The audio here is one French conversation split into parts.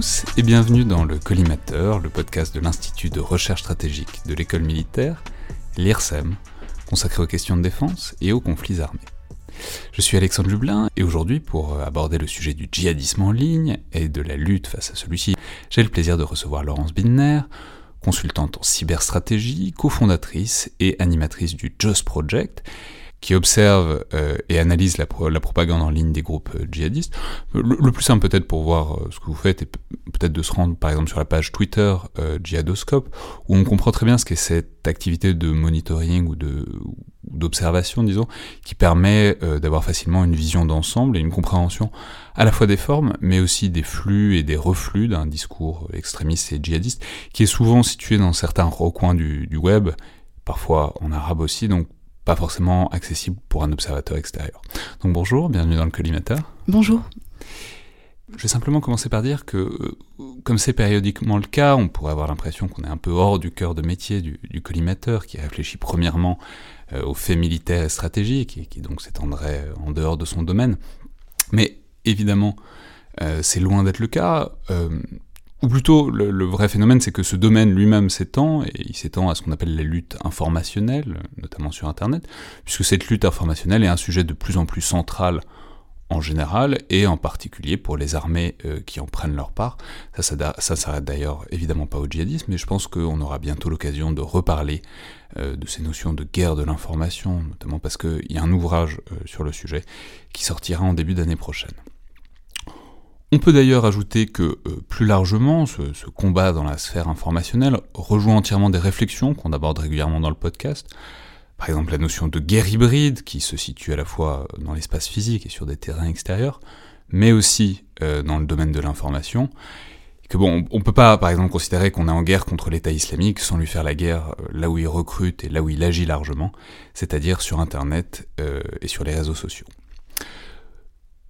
tous et bienvenue dans le Collimateur, le podcast de l'Institut de recherche stratégique de l'école militaire, l'IRSEM, consacré aux questions de défense et aux conflits armés. Je suis Alexandre Lublin et aujourd'hui pour aborder le sujet du djihadisme en ligne et de la lutte face à celui-ci, j'ai le plaisir de recevoir Laurence Binder, consultante en cyberstratégie, cofondatrice et animatrice du JOS Project, qui observe euh, et analyse la, propagande en ligne des groupes euh, djihadistes. Le, plus simple peut-être pour voir euh, ce que vous faites est peut-être de se rendre par exemple sur la page Twitter Djihadoscope, où on comprend très bien ce qu'est cette activité de monitoring ou d'observation, disons, qui permet d'avoir facilement une vision d'ensemble et une compréhension à la fois des formes, mais aussi des flux et des reflux d'un discours extrémiste et djihadiste, qui est souvent situé dans certains recoins du, du web, parfois en arabe aussi, donc pas forcément accessible pour un observateur extérieur. Donc bonjour, bienvenue dans le collimateur. Bonjour. Je vais simplement commencer par dire que, euh, comme c'est périodiquement le cas, on pourrait avoir l'impression qu'on est un peu hors du cœur de métier du, collimateur, qui réfléchit premièrement euh, aux faits militaires et stratégiques, et qui donc s'étendrait en dehors de son domaine. Mais évidemment, euh, c'est loin d'être le cas. Ou plutôt, le, vrai phénomène, c'est que ce domaine lui-même s'étend, et il s'étend à ce qu'on appelle la lutte informationnelle, notamment sur Internet, puisque cette lutte informationnelle est un sujet de plus en plus central en général, et en particulier pour les armées euh, qui en prennent leur part. Ça, ça, ça s'arrête d'ailleurs évidemment pas au djihadisme, mais je pense qu'on aura bientôt l'occasion de reparler euh, de ces notions de guerre de l'information, notamment parce qu'il y a un ouvrage euh, sur le sujet qui sortira en début d'année prochaine. On peut d'ailleurs ajouter que, euh, plus largement, ce, combat dans la sphère informationnelle rejoint entièrement des réflexions qu'on aborde régulièrement dans le podcast. Par exemple, la notion de guerre hybride, qui se situe à la fois dans l'espace physique et sur des terrains extérieurs, mais aussi euh, dans le domaine de l'information. Que bon, on peut pas, par exemple, considérer qu'on est en guerre contre l'État islamique sans lui faire la guerre euh, là où il recrute et là où il agit largement, c'est-à-dire sur Internet et sur les réseaux sociaux.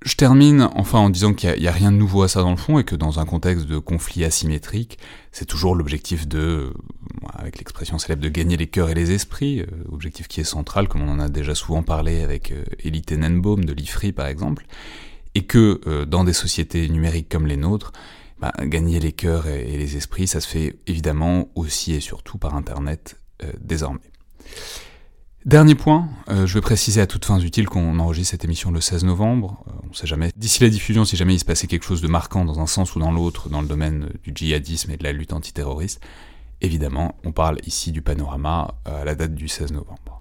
Je termine enfin en disant qu'il n'y a, rien de nouveau à ça dans le fond et que dans un contexte de conflit asymétrique, c'est toujours l'objectif de, euh, avec l'expression célèbre de gagner les cœurs et les esprits, euh, objectif qui est central comme on en a déjà souvent parlé avec euh, Elie Tenenbaum de l'IFRI par exemple, et que dans des sociétés numériques comme les nôtres, bah, gagner les cœurs et, les esprits, ça se fait évidemment aussi et surtout par Internet désormais. Dernier point, euh, je vais préciser à toutes fins utiles qu'on enregistre cette émission le 16 novembre. Euh, sait jamais. D'ici la diffusion, si jamais il se passait quelque chose de marquant dans un sens ou dans l'autre dans le domaine du djihadisme et de la lutte antiterroriste, évidemment, on parle ici du panorama euh, à la date du 16 novembre.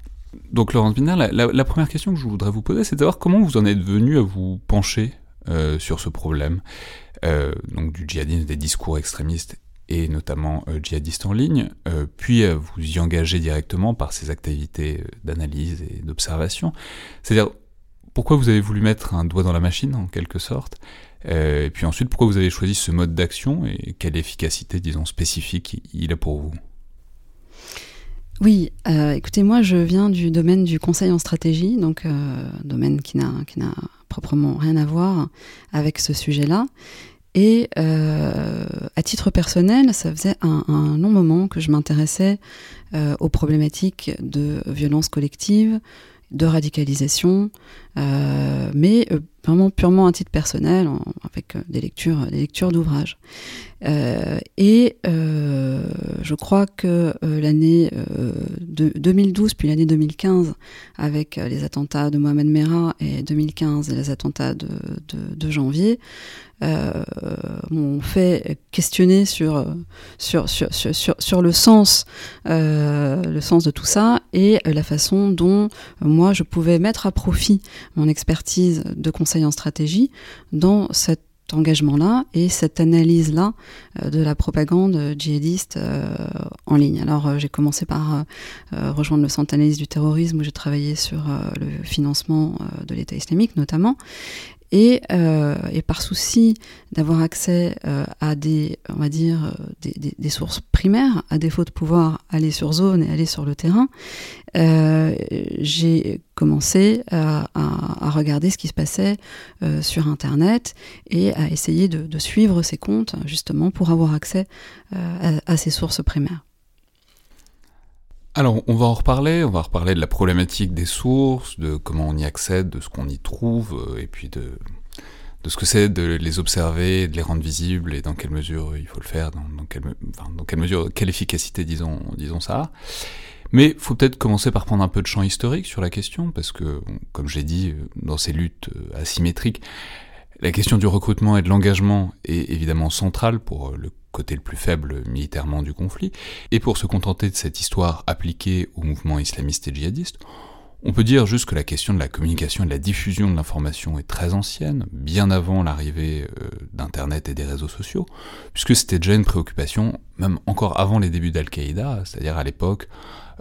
Donc Laurence Biner, la, première question que je voudrais vous poser, c'est de savoir comment vous en êtes venu à vous pencher sur ce problème, donc du djihadisme, des discours extrémistes et notamment euh, djihadistes en ligne, euh, puis euh, vous y engagez directement par ces activités d'analyse et d'observation. C'est-à-dire, pourquoi vous avez voulu mettre un doigt dans la machine, en quelque sorte, et puis ensuite, pourquoi vous avez choisi ce mode d'action, et quelle efficacité, disons, spécifique il a pour vous? Oui, écoutez, moi je viens du domaine du conseil en stratégie, donc domaine qui n'a proprement rien à voir avec ce sujet-là. Et euh, à titre personnel, ça faisait un, long moment que je m'intéressais euh, aux problématiques de violence collective, de radicalisation, mais vraiment purement un titre personnel, avec des lectures, des lectures d'ouvrages. et je crois que l'année de 2012 puis l'année 2015, avec les attentats de Mohamed Merah et 2015 les attentats de, de janvier, euh, m'ont fait questionner sur, sur, sur, sur, sur le, sens, euh, le sens de tout ça et la façon dont moi je pouvais mettre à profit mon expertise de conseil en stratégie dans cet engagement-là et cette analyse-là euh, de la propagande djihadiste euh, en ligne. Alors euh, j'ai commencé par rejoindre le centre d'analyse du terrorisme où j'ai travaillé sur le financement de l'État islamique notamment et, euh, et par souci d'avoir accès euh, à des, on va dire, euh, des, sources primaires, à défaut de pouvoir aller sur zone et aller sur le terrain, euh, j'ai commencé à, regarder ce qui se passait euh, sur Internet et à essayer de, suivre ces comptes justement pour avoir accès à ces sources primaires. Alors, on va en reparler, on va reparler de la problématique des sources, de comment on y accède, de ce qu'on y trouve, euh, et puis de, de ce que c'est de les observer, de les rendre visibles, et dans quelle mesure il faut le faire, dans, quelle, dans quelle mesure, quelle efficacité, disons, disons ça. Mais faut peut-être commencer par prendre un peu de champ historique sur la question, parce que, comme j'ai dit, dans ces luttes euh, asymétriques, la question du recrutement et de l'engagement est évidemment centrale pour le côté le plus faible militairement du conflit, et pour se contenter de cette histoire appliquée au mouvement islamiste et djihadiste, on peut dire juste que la question de la communication et de la diffusion de l'information est très ancienne, bien avant l'arrivée euh, d'Internet et des réseaux sociaux, puisque c'était déjà une préoccupation, même encore avant les débuts d'Al-Qaïda, c'est-à-dire à, l'époque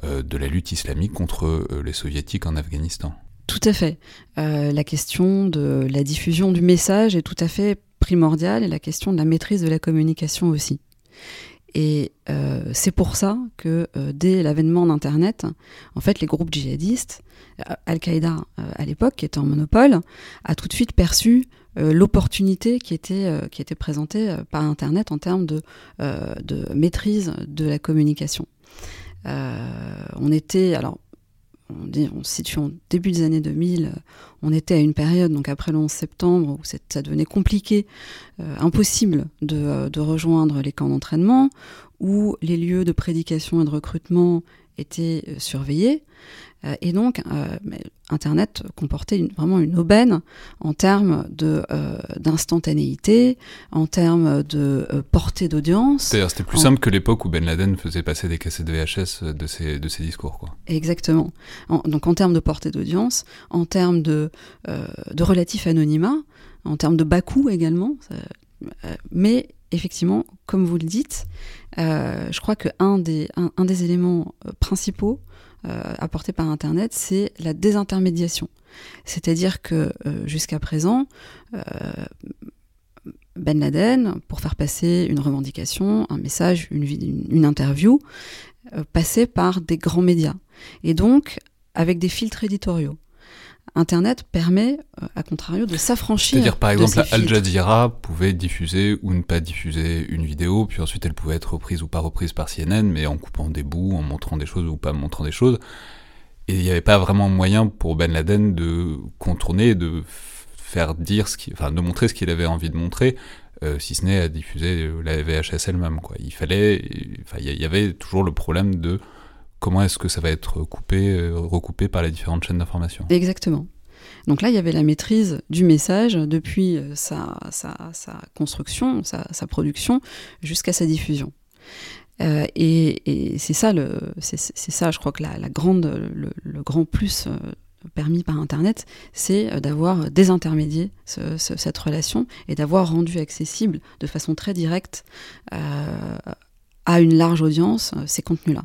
euh, de la lutte islamique contre euh, les soviétiques en Afghanistan. Tout à fait. Euh, la question de la diffusion du message est tout à fait primordiale et la question de la maîtrise de la communication aussi. Et euh, c'est pour ça que euh, dès l'avènement d'Internet, en fait, les groupes djihadistes, Al-Qaïda à l'époque, qui était en monopole, a tout de suite perçu l'opportunité qui était, qui était présentée par Internet en termes de, de maîtrise de la communication. on était, alors on, se situe en début des années 2000, on était à une période, donc après le 11 septembre, où ça devenait compliqué, euh, impossible de, euh, de, rejoindre les camps d'entraînement, où les lieux de prédication et de recrutement étaient euh, surveillés. Euh, et donc, euh, Internet comportait une, vraiment une aubaine en termes euh, d'instantanéité, en termes de portée d'audience. C'est-à-dire, c'était plus en... simple que l'époque où Ben Laden faisait passer des cassettes de VHS de ses, de ses discours, quoi. Exactement. En, donc, en termes de portée d'audience, en termes de, de relatif anonymat, en termes de bas coût également. Ça, mais effectivement, comme vous le dites, euh, je crois qu'un des, un, un, des éléments principaux euh, apporté par Internet, c'est la désintermédiation. C'est-à-dire que euh, jusqu'à présent, euh, Ben Laden, pour faire passer une revendication, un message, une interview, passait par des grands médias. Et donc, avec des filtres éditoriaux. Internet permet, à contrario, de s'affranchir. C'est-à-dire, par exemple, Al Jazeera pouvait diffuser ou ne pas diffuser une vidéo, puis ensuite elle pouvait être reprise ou pas reprise par CNN, mais en coupant des bouts, en montrant des choses ou pas montrant des choses. Et il n'y avait pas vraiment moyen pour Ben Laden de contourner, de faire dire ce qui, enfin, de montrer ce qu'il avait envie de montrer, euh, si ce n'est à diffuser la VHS elle-même, quoi. Il fallait, enfin, il y avait toujours le problème de comment est-ce que ça va être coupé, euh, recoupé par les différentes chaînes d'information. Exactement. Donc là, il y avait la maîtrise du message depuis euh, sa, construction, sa, production, jusqu'à sa diffusion. Euh, et, c'est ça, je crois que la, grande, le, grand plus permis par Internet, c'est d'avoir désintermédié ce, ce, cette relation et d'avoir rendu accessible de façon très directe à une large audience ces contenus-là.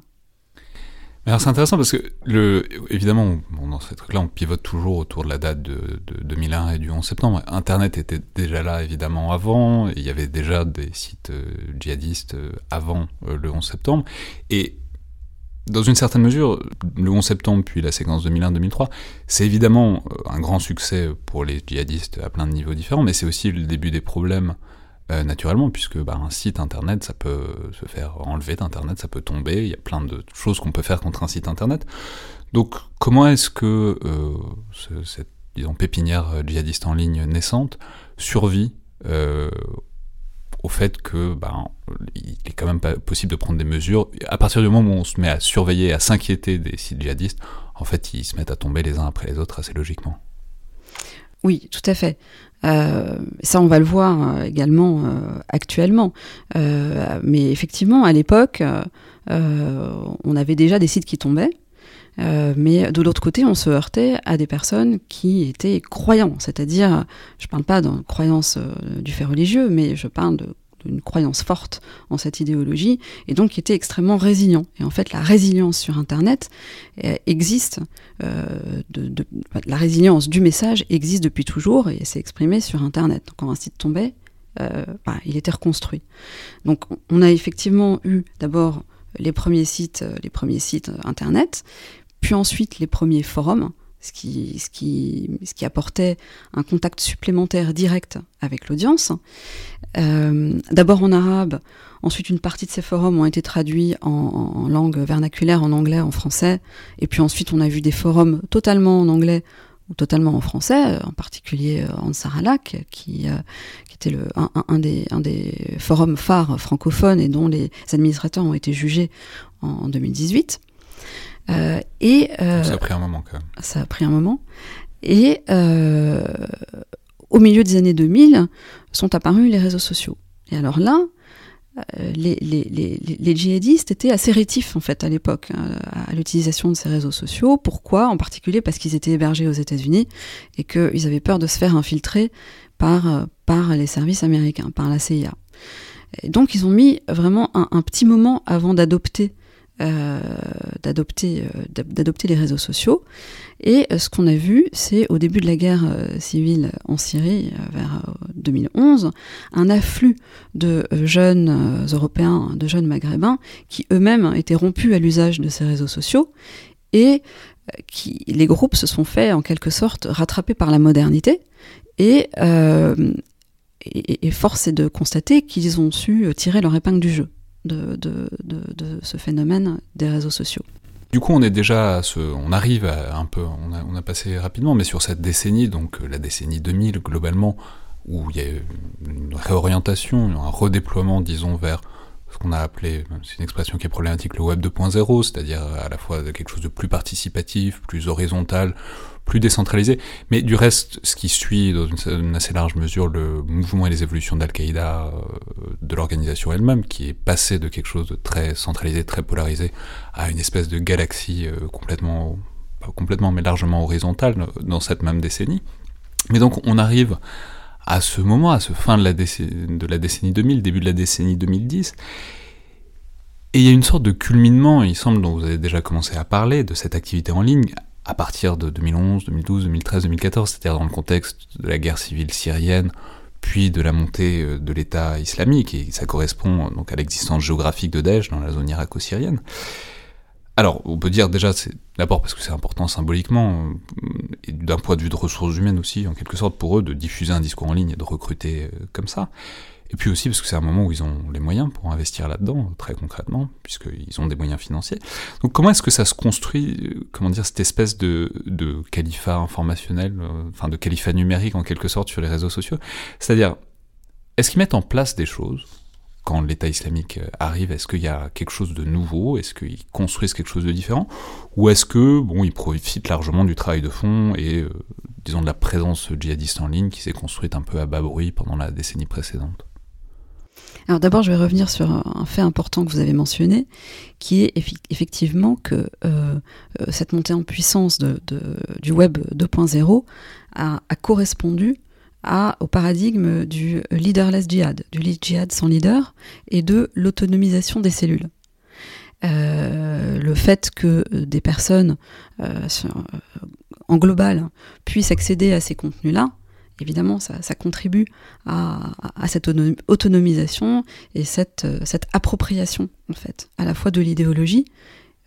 Alors c'est intéressant parce que, évidemment, dans ces trucs-là, on pivote toujours autour de la date de, de 2001 et du 11 septembre. Internet était déjà là, évidemment, avant. Il y avait déjà des sites euh, djihadistes euh, avant euh, le 11 septembre. Et dans une certaine mesure, le 11 septembre puis la séquence 2001-2003, c'est évidemment un grand succès pour les djihadistes à plein de niveaux différents, mais c'est aussi le début des problèmes euh, naturellement, puisque bah, un site internet, ça peut se faire enlever d'internet, ça peut tomber, il y a plein de choses qu'on peut faire contre un site internet. Donc comment est-ce que euh, ce, cette disons, pépinière djihadiste en ligne naissante survit au fait que ben, il est quand même pas possible de prendre des mesures? À partir du moment où on se met à surveiller, à s'inquiéter des sites djihadistes, en fait, ils se mettent à tomber les uns après les autres assez logiquement. Oui, tout à fait. Euh, ça, on va le voir euh, également euh, actuellement. mais effectivement, à l'époque, on avait déjà des sites qui tombaient. mais de l'autre côté, on se heurtait à des personnes qui étaient croyants, c'est-à-dire, je ne parle pas de croyance du fait religieux, mais je parle de une croyance forte en cette idéologie, et donc qui était extrêmement résilient. Et en fait, la résilience sur Internet euh, existe, euh, la résilience du message existe depuis toujours, et s'est exprimée sur Internet. Donc quand un site tombait, euh, bah, il était reconstruit. Donc on a effectivement eu d'abord les premiers sites, les premiers sites Internet, puis ensuite les premiers forums, ce qui, ce, qui, ce qui apportait un contact supplémentaire direct avec l'audience. Euh, d'abord en arabe, ensuite une partie de ces forums ont été traduits en, langue vernaculaire, en anglais, en français, et puis ensuite on a vu des forums totalement en anglais ou totalement en français, en particulier euh, Ansar Alak, qui, euh, qui était un, des, forums phares francophones et dont les administrateurs ont été jugés en 2018. Euh, et, euh, ça a pris un moment quand même. Ça a pris un moment. Et euh, au milieu des années 2000 sont apparus les réseaux sociaux. Et alors là, les, les, les, les, djihadistes étaient assez rétifs en fait à l'époque hein, à l'utilisation de ces réseaux sociaux. Pourquoi? En particulier parce qu'ils étaient hébergés aux États-Unis et qu'ils avaient peur de se faire infiltrer par, par les services américains, par la CIA. Et donc ils ont mis vraiment un, un petit moment avant d'adopter euh, d'adopter euh, d'adopter les réseaux sociaux. Et euh, ce qu'on a vu, c'est au début de la guerre civile en Syrie, vers 2011, un afflux de jeunes Européens, de jeunes Maghrébins, qui eux-mêmes étaient rompus à l'usage de ces réseaux sociaux et qui, les groupes se sont fait en quelque sorte rattraper par la modernité et, et force est de constater qu'ils ont su tirer leur épingle du jeu de, ce phénomène des réseaux sociaux. Du coup, on est déjà, ce, on arrive à un peu, on a, on a, passé rapidement, mais sur cette décennie, donc euh, la décennie 2000 globalement, où il y a une réorientation, un redéploiement, disons, vers qu'on a appelé, c'est une expression qui est problématique, le web 2.0, c'est-à-dire à la fois quelque chose de plus participatif, plus horizontal, plus décentralisé. Mais du reste, ce qui suit dans une, assez large mesure le mouvement et les évolutions d'Al-Qaïda, euh, de l'organisation elle-même, qui est passé de quelque chose de très centralisé, très polarisé, à une espèce de galaxie euh, complètement, pas complètement, mais largement horizontale dans cette même décennie. Mais donc on arrive à ce moment, à ce fin de la, décennie, de la décennie 2000, début de la décennie 2010, et il y a une sorte de culminement, il semble, dont vous avez déjà commencé à parler, de cette activité en ligne, à partir de 2011, 2012, 2013, 2014, c'est-à-dire dans le contexte de la guerre civile syrienne, puis de la montée euh, de l'État islamique, et ça correspond donc à l'existence géographique de Daesh dans la zone irako-syrienne. Alors, on peut dire déjà, c'est d'abord parce que c'est important symboliquement, euh, et d'un point de vue de ressources humaines aussi, en quelque sorte, pour eux, de diffuser un discours en ligne et de recruter euh, comme ça. Et puis aussi parce que c'est un moment où ils ont les moyens pour investir là-dedans, très concrètement, puisqu'ils ont des moyens financiers. Donc comment est-ce que ça se construit, euh, comment dire, cette espèce de, de califat informationnel, enfin de califat numérique en quelque sorte sur les réseaux sociaux? C'est-à-dire, est-ce qu'ils mettent en place des choses quand l'État islamique euh, arrive, est-ce qu'il y a quelque chose de nouveau? Est-ce qu'ils construisent quelque chose de différent? Ou est-ce que, bon, profitent largement du travail de fond et, disons, de la présence djihadiste en ligne qui s'est construite un peu à bas bruit pendant la décennie précédente? Alors d'abord, je vais revenir sur un fait important que vous avez mentionné, qui est effectivement que euh, euh, cette montée en puissance du Web 2.0 a, correspondu au paradigme du leaderless jihad, du lead jihad sans leader, et de l'autonomisation des cellules. Euh, le fait que des personnes en global puissent accéder à ces contenus-là, évidemment, ça, contribue à, cette autonomisation et cette, euh, appropriation, en fait, à la fois de l'idéologie,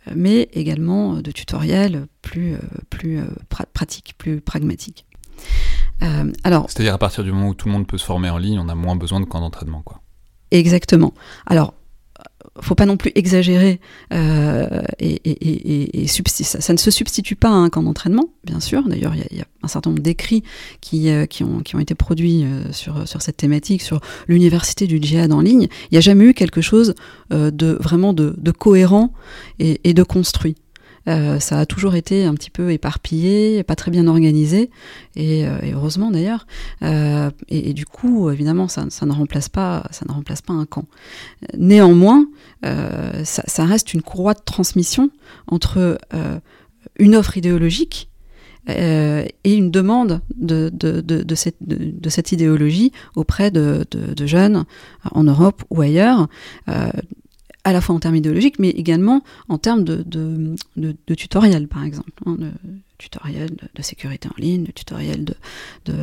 euh, mais également de tutoriels euh, plus pratiques, plus pragmatiques. Alors, C'est-à-dire à partir du moment où tout le monde peut se former en ligne, on a moins besoin de camps d'entraînement, quoi. Exactement. Alors, faut pas non plus exagérer euh, et, et, et, ça, ça, ne se substitue pas à un camp d'entraînement, bien sûr. D'ailleurs, il y, y, a un certain nombre d'écrits qui, euh, qui, ont, qui ont été produits euh, sur, sur cette thématique, sur l'université du djihad en ligne. Il n'y a jamais eu quelque chose euh, de vraiment de, de cohérent et, de construit. Euh, ça a toujours été un petit peu éparpillé, pas très bien organisé, et, euh, et heureusement d'ailleurs. Euh, et, du coup, évidemment, ça, ça, ne remplace pas, ça ne remplace pas un camp. Néanmoins, euh, ça, ça, reste une courroie de transmission entre euh, une offre idéologique euh, et une demande de, de, de, de cette, cette, idéologie auprès de, jeunes en Europe ou ailleurs. Euh, à la fois en termes idéologiques, mais également en termes de, de, de, de tutoriel, par exemple, hein, de tutoriel de sécurité en ligne, de tutoriel de,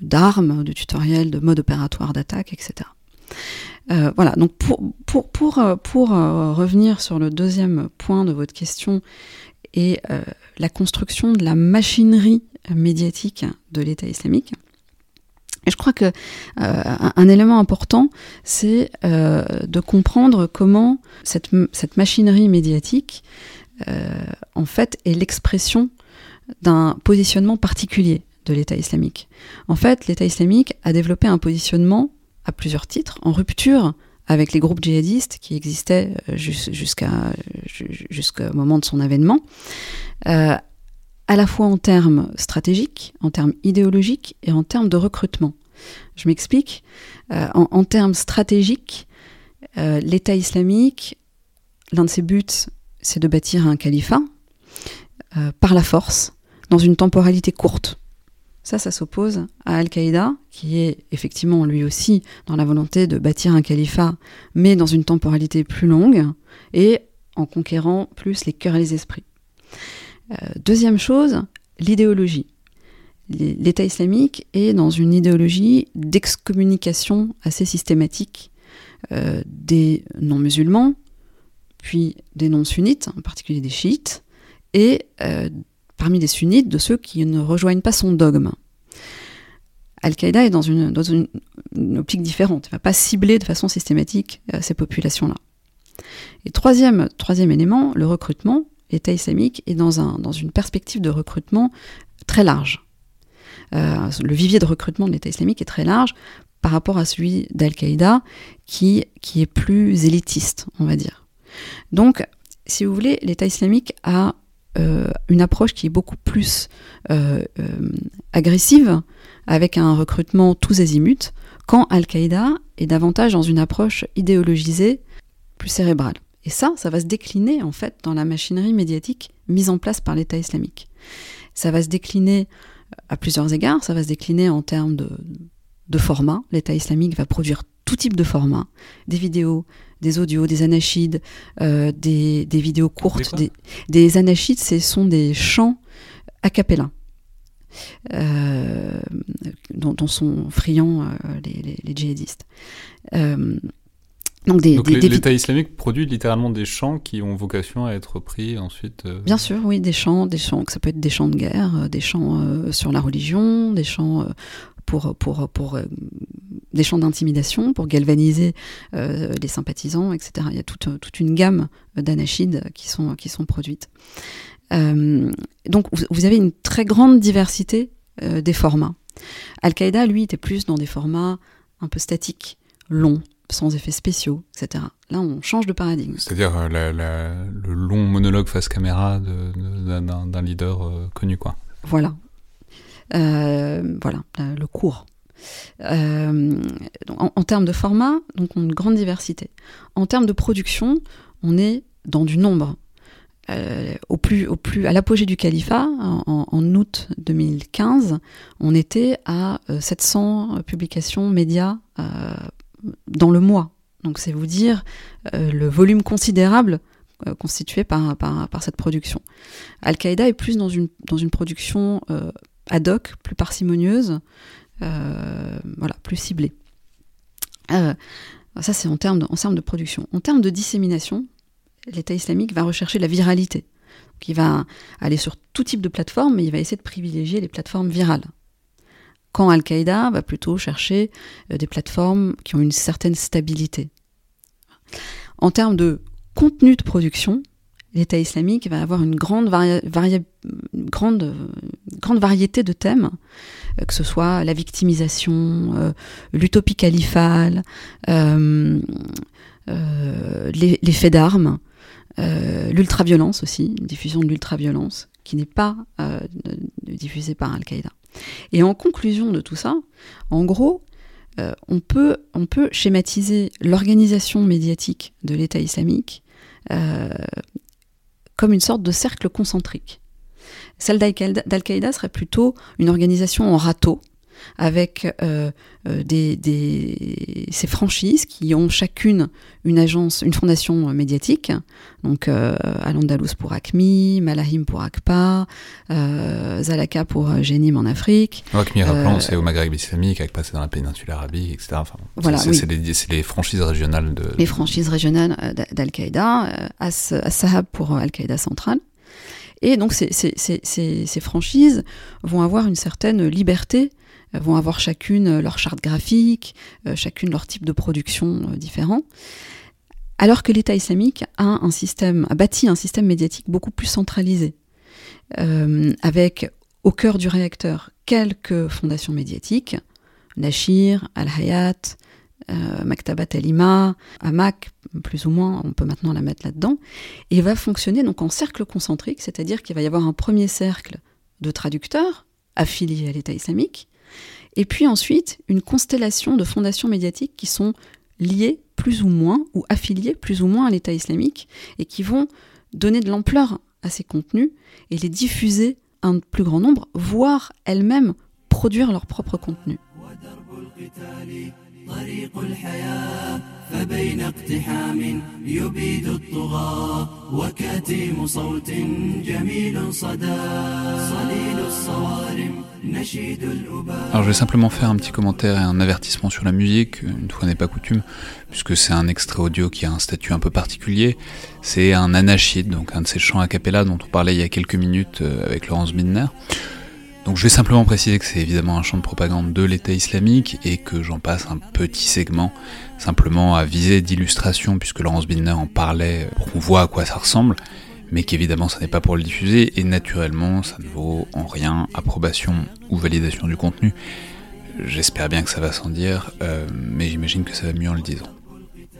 d'armes, de tutoriel de mode opératoire d'attaque, etc. Euh, voilà, donc pour, euh, revenir sur le deuxième point de votre question et euh, la construction de la machinerie médiatique de l'État islamique, et je crois que euh, un, élément important, c'est euh, de comprendre comment cette, cette machinerie médiatique, euh, en fait, est l'expression d'un positionnement particulier de l'État islamique. En fait, l'État islamique a développé un positionnement à plusieurs titres, en rupture avec les groupes djihadistes qui existaient jusqu'à jusqu'au moment de son avènement, euh, à la fois en termes stratégiques, en termes idéologiques et en termes de recrutement. Je m'explique. Euh, en, termes stratégiques, euh, l'État islamique, l'un de ses buts, c'est de bâtir un califat euh, par la force, dans une temporalité courte. Ça, ça s'oppose à Al-Qaïda, qui est effectivement lui aussi dans la volonté de bâtir un califat, mais dans une temporalité plus longue, et en conquérant plus les cœurs et les esprits. Euh, deuxième chose, l'idéologie. L'État islamique est dans une idéologie d'excommunication assez systématique euh, des non-musulmans, puis des non-sunnites, en particulier des chiites, et euh, parmi les sunnites, de ceux qui ne rejoignent pas son dogme. Al-Qaïda est dans, une, optique différente, ne va pas cibler de façon systématique ces populations-là. Et troisième élément, le recrutement. L'État islamique est dans, un, dans une perspective de recrutement très large. Euh, le vivier de recrutement de l'État islamique est très large par rapport à celui d'Al-Qaïda, qui, qui est plus élitiste, on va dire. Donc, si vous voulez, l'État islamique a euh, une approche qui est beaucoup plus euh, agressive, avec un recrutement tous azimuts, quand Al-Qaïda est davantage dans une approche idéologisée, plus cérébrale. Et ça, ça va se décliner en fait dans la machinerie médiatique mise en place par l'État islamique. Ça va se décliner à plusieurs égards, ça va se décliner en termes de, de format. L'État islamique va produire tout type de format, des vidéos, des audios, des anachides, euh, des, des, vidéos courtes. Des, des, anachides, ce sont des chants a cappella. Euh, dont, dont, sont friands euh, les, les, les, djihadistes. Euh, donc, des, Donc l'État islamique produit littéralement des chants qui ont vocation à être pris ensuite. Euh... Bien sûr, oui, des chants, des chants, ça peut être des chants de guerre, euh, des chants euh, sur la religion, des chants euh, pour pour pour des chants d'intimidation pour galvaniser les sympathisants, etc. Il y a toute toute une gamme d'anachides qui sont qui sont produites. donc vous avez une très grande diversité des formats. Al-Qaïda, lui, était plus dans des formats un peu statiques, longs, sans effets spéciaux, etc. Là, on change de paradigme. C'est-à-dire euh, la, la, le long monologue face caméra d'un leader euh, connu, quoi. Voilà. Euh, voilà, le cours. En, en, termes de format, donc on a une grande diversité. En termes de production, on est dans du nombre. Au plus, au plus, à l'apogée du califat, en, en, août 2015, on était à 700 publications médias dans le mois. Donc c'est vous dire euh, le volume considérable euh, constitué par, par, cette production. Al-Qaïda est plus dans une, dans une production euh, ad hoc, plus parcimonieuse, voilà, plus ciblée. Ça c'est en termes de, en termes de production. En termes de dissémination, l'État islamique va rechercher la viralité. Donc il va aller sur tout type de plateforme, mais il va essayer de privilégier les plateformes virales quand Al-Qaïda va plutôt chercher euh, des plateformes qui ont une certaine stabilité. En termes de contenu de production, l'État islamique va avoir une grande, variété de thèmes, euh, que ce soit la victimisation, euh, l'utopie califale, euh, les, faits d'armes, l'ultraviolence aussi, une diffusion de l'ultraviolence qui n'est pas diffusée par Al-Qaïda. Et en conclusion de tout ça, en gros, on, peut, on peut schématiser l'organisation médiatique de l'État islamique comme une sorte de cercle concentrique. Celle d'Al-Qaïda serait plutôt une organisation en râteau, avec euh, euh, des, ces franchises qui ont chacune une agence, une fondation médiatique. Donc euh, Al-Andalus pour ACMI, Malahim pour ACPA, Zalaka pour Génim en Afrique. ACMI, rappelons, c'est au Maghreb islamique, ACPA c'est dans la péninsule arabique, etc. voilà, c'est les, franchises régionales de... Les franchises régionales d'Al-Qaïda, As-Sahab pour Al-Qaïda centrale. Et donc ces, franchises vont avoir une certaine liberté vont avoir chacune leur charte graphique, euh, chacune leur type de production euh, différent. Alors que l'État islamique a bâti un système médiatique beaucoup plus centralisé, euh, avec au cœur du réacteur quelques fondations médiatiques, Nashir, Al-Hayat, Maktabat Al-Ima, Amak, plus ou moins, on peut maintenant la mettre là-dedans, et va fonctionner donc en cercle concentrique, c'est-à-dire qu'il va y avoir un premier cercle de traducteurs affiliés à l'État islamique, et puis ensuite, une constellation de fondations médiatiques qui sont liées plus ou moins ou affiliées plus ou moins à l'État islamique et qui vont donner de l'ampleur à ces contenus et les diffuser à un plus grand nombre, voire elles-mêmes produire leur propre contenu. Alors je vais simplement faire un petit commentaire et un avertissement sur la musique, une fois n'est pas coutume, puisque c'est un extrait audio qui a un statut un peu particulier. C'est un anachide, donc un de ces chants a cappella dont on parlait il y a quelques minutes euh, avec Laurence Bindner. Donc je vais simplement préciser que c'est évidemment un chant de propagande de l'État islamique et que j'en passe un petit segment simplement à viser d'illustration puisque Laurence Bindner en parlait pour qu'on voit à quoi ça ressemble mais qu'évidemment ça n'est pas pour le diffuser, et naturellement ça ne vaut en rien approbation ou validation du contenu. J'espère bien que ça va sans dire, euh, mais j'imagine que ça va mieux en le disant.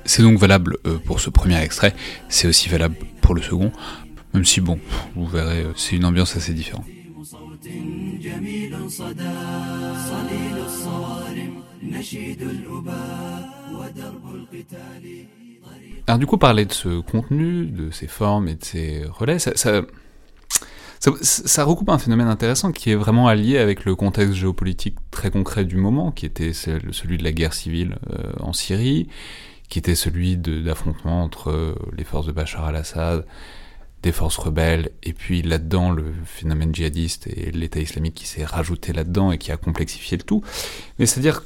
C'est donc valable euh, pour ce premier extrait, c'est aussi valable pour le second, même si bon, vous verrez, euh, c'est une ambiance assez différente. Alors du coup, parler de ce contenu, de ses formes et de ses relais, ça, recoupe un phénomène intéressant qui est vraiment allié avec le contexte géopolitique très concret du moment, qui était celui de la guerre civile euh, en Syrie, qui était celui d'affrontement entre les forces de Bachar al-Assad, des forces rebelles, et puis là-dedans le phénomène djihadiste et l'État islamique qui s'est rajouté là-dedans et qui a complexifié le tout. Mais c'est-à-dire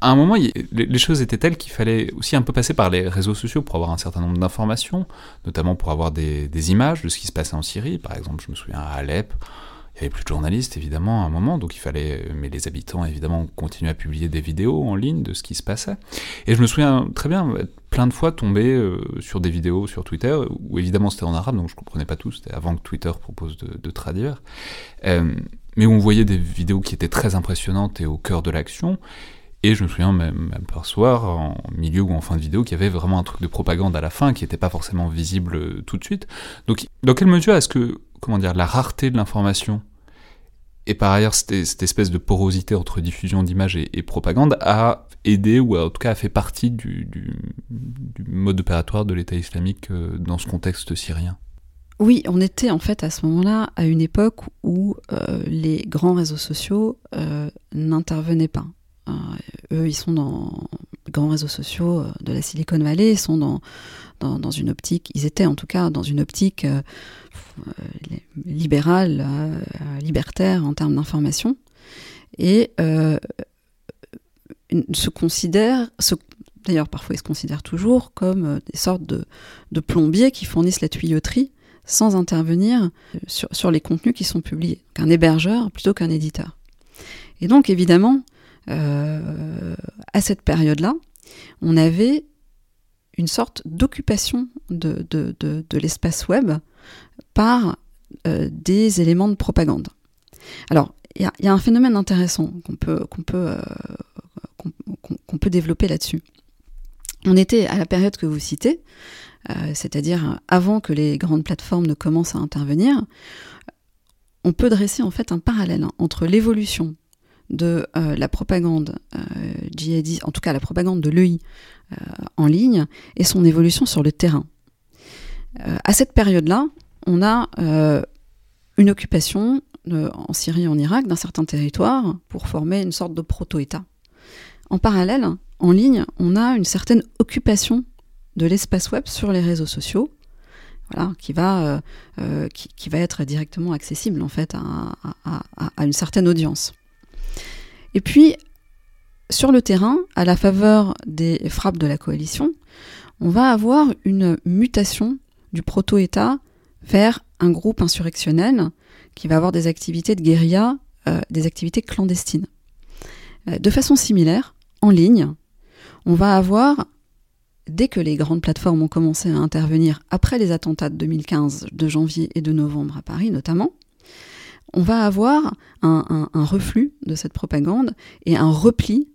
à un moment, les choses étaient telles qu'il fallait aussi un peu passer par les réseaux sociaux pour avoir un certain nombre d'informations, notamment pour avoir des, images de ce qui se passait en Syrie. Par exemple, je me souviens à Alep, il n'y avait plus de journalistes évidemment à un moment, donc il fallait, mais les habitants évidemment continuaient à publier des vidéos en ligne de ce qui se passait. Et je me souviens très bien plein de fois tomber euh, sur des vidéos sur Twitter, où évidemment c'était en arabe, donc je comprenais pas tout, c'était avant que Twitter propose de, traduire, euh, mais où on voyait des vidéos qui étaient très impressionnantes et au cœur de l'action, et je me souviens même, même par soir, en milieu ou en fin de vidéo, qu'il y avait vraiment un truc de propagande à la fin qui n'était pas forcément visible euh, tout de suite. Donc, dans quelle mesure est-ce que, comment dire, la rareté de l'information et par ailleurs cette, espèce de porosité entre diffusion d'images et, propagande a aidé ou en tout cas a fait partie du, mode opératoire de l'État islamique euh, dans ce contexte syrien? Oui, on était en fait à ce moment-là à une époque où euh, les grands réseaux sociaux n'intervenaient pas. Euh, eux, ils sont dans les grands réseaux sociaux euh, de la Silicon Valley, ils sont dans, dans, une optique, ils étaient en tout cas dans une optique euh, libérale, libertaire en termes d'information, et se considèrent, d'ailleurs parfois ils se considèrent toujours comme des sortes de, de plombiers qui fournissent la tuyauterie sans intervenir sur, sur les contenus qui sont publiés. qu'un hébergeur plutôt qu'un éditeur. Et donc évidemment, euh, à cette période-là, on avait une sorte d'occupation de, de, l'espace web par des éléments de propagande. Alors, il y, a un phénomène intéressant qu'on peut, peut, qu'on peut développer là-dessus. On était à la période que vous citez, c'est-à-dire avant que les grandes plateformes ne commencent à intervenir, on peut dresser en fait un parallèle entre l'évolution de euh, la propagande euh, djihadiste, en tout cas la propagande de l'EI euh, en ligne, et son évolution sur le terrain. à cette période-là, on a une occupation en Syrie et en Irak d'un certain territoire pour former une sorte de proto-État. En parallèle, en ligne, on a une certaine occupation de l'espace web sur les réseaux sociaux, voilà, qui va, qui, va être directement accessible en fait à une certaine audience. Et puis, sur le terrain, à la faveur des frappes de la coalition, on va avoir une mutation du proto-État vers un groupe insurrectionnel qui va avoir des activités de guérilla, euh, des activités clandestines. Euh, de façon similaire, en ligne, on va avoir, dès que les grandes plateformes ont commencé à intervenir après les attentats de 2015, de janvier et de novembre à Paris notamment, on va avoir un, reflux de cette propagande et un repli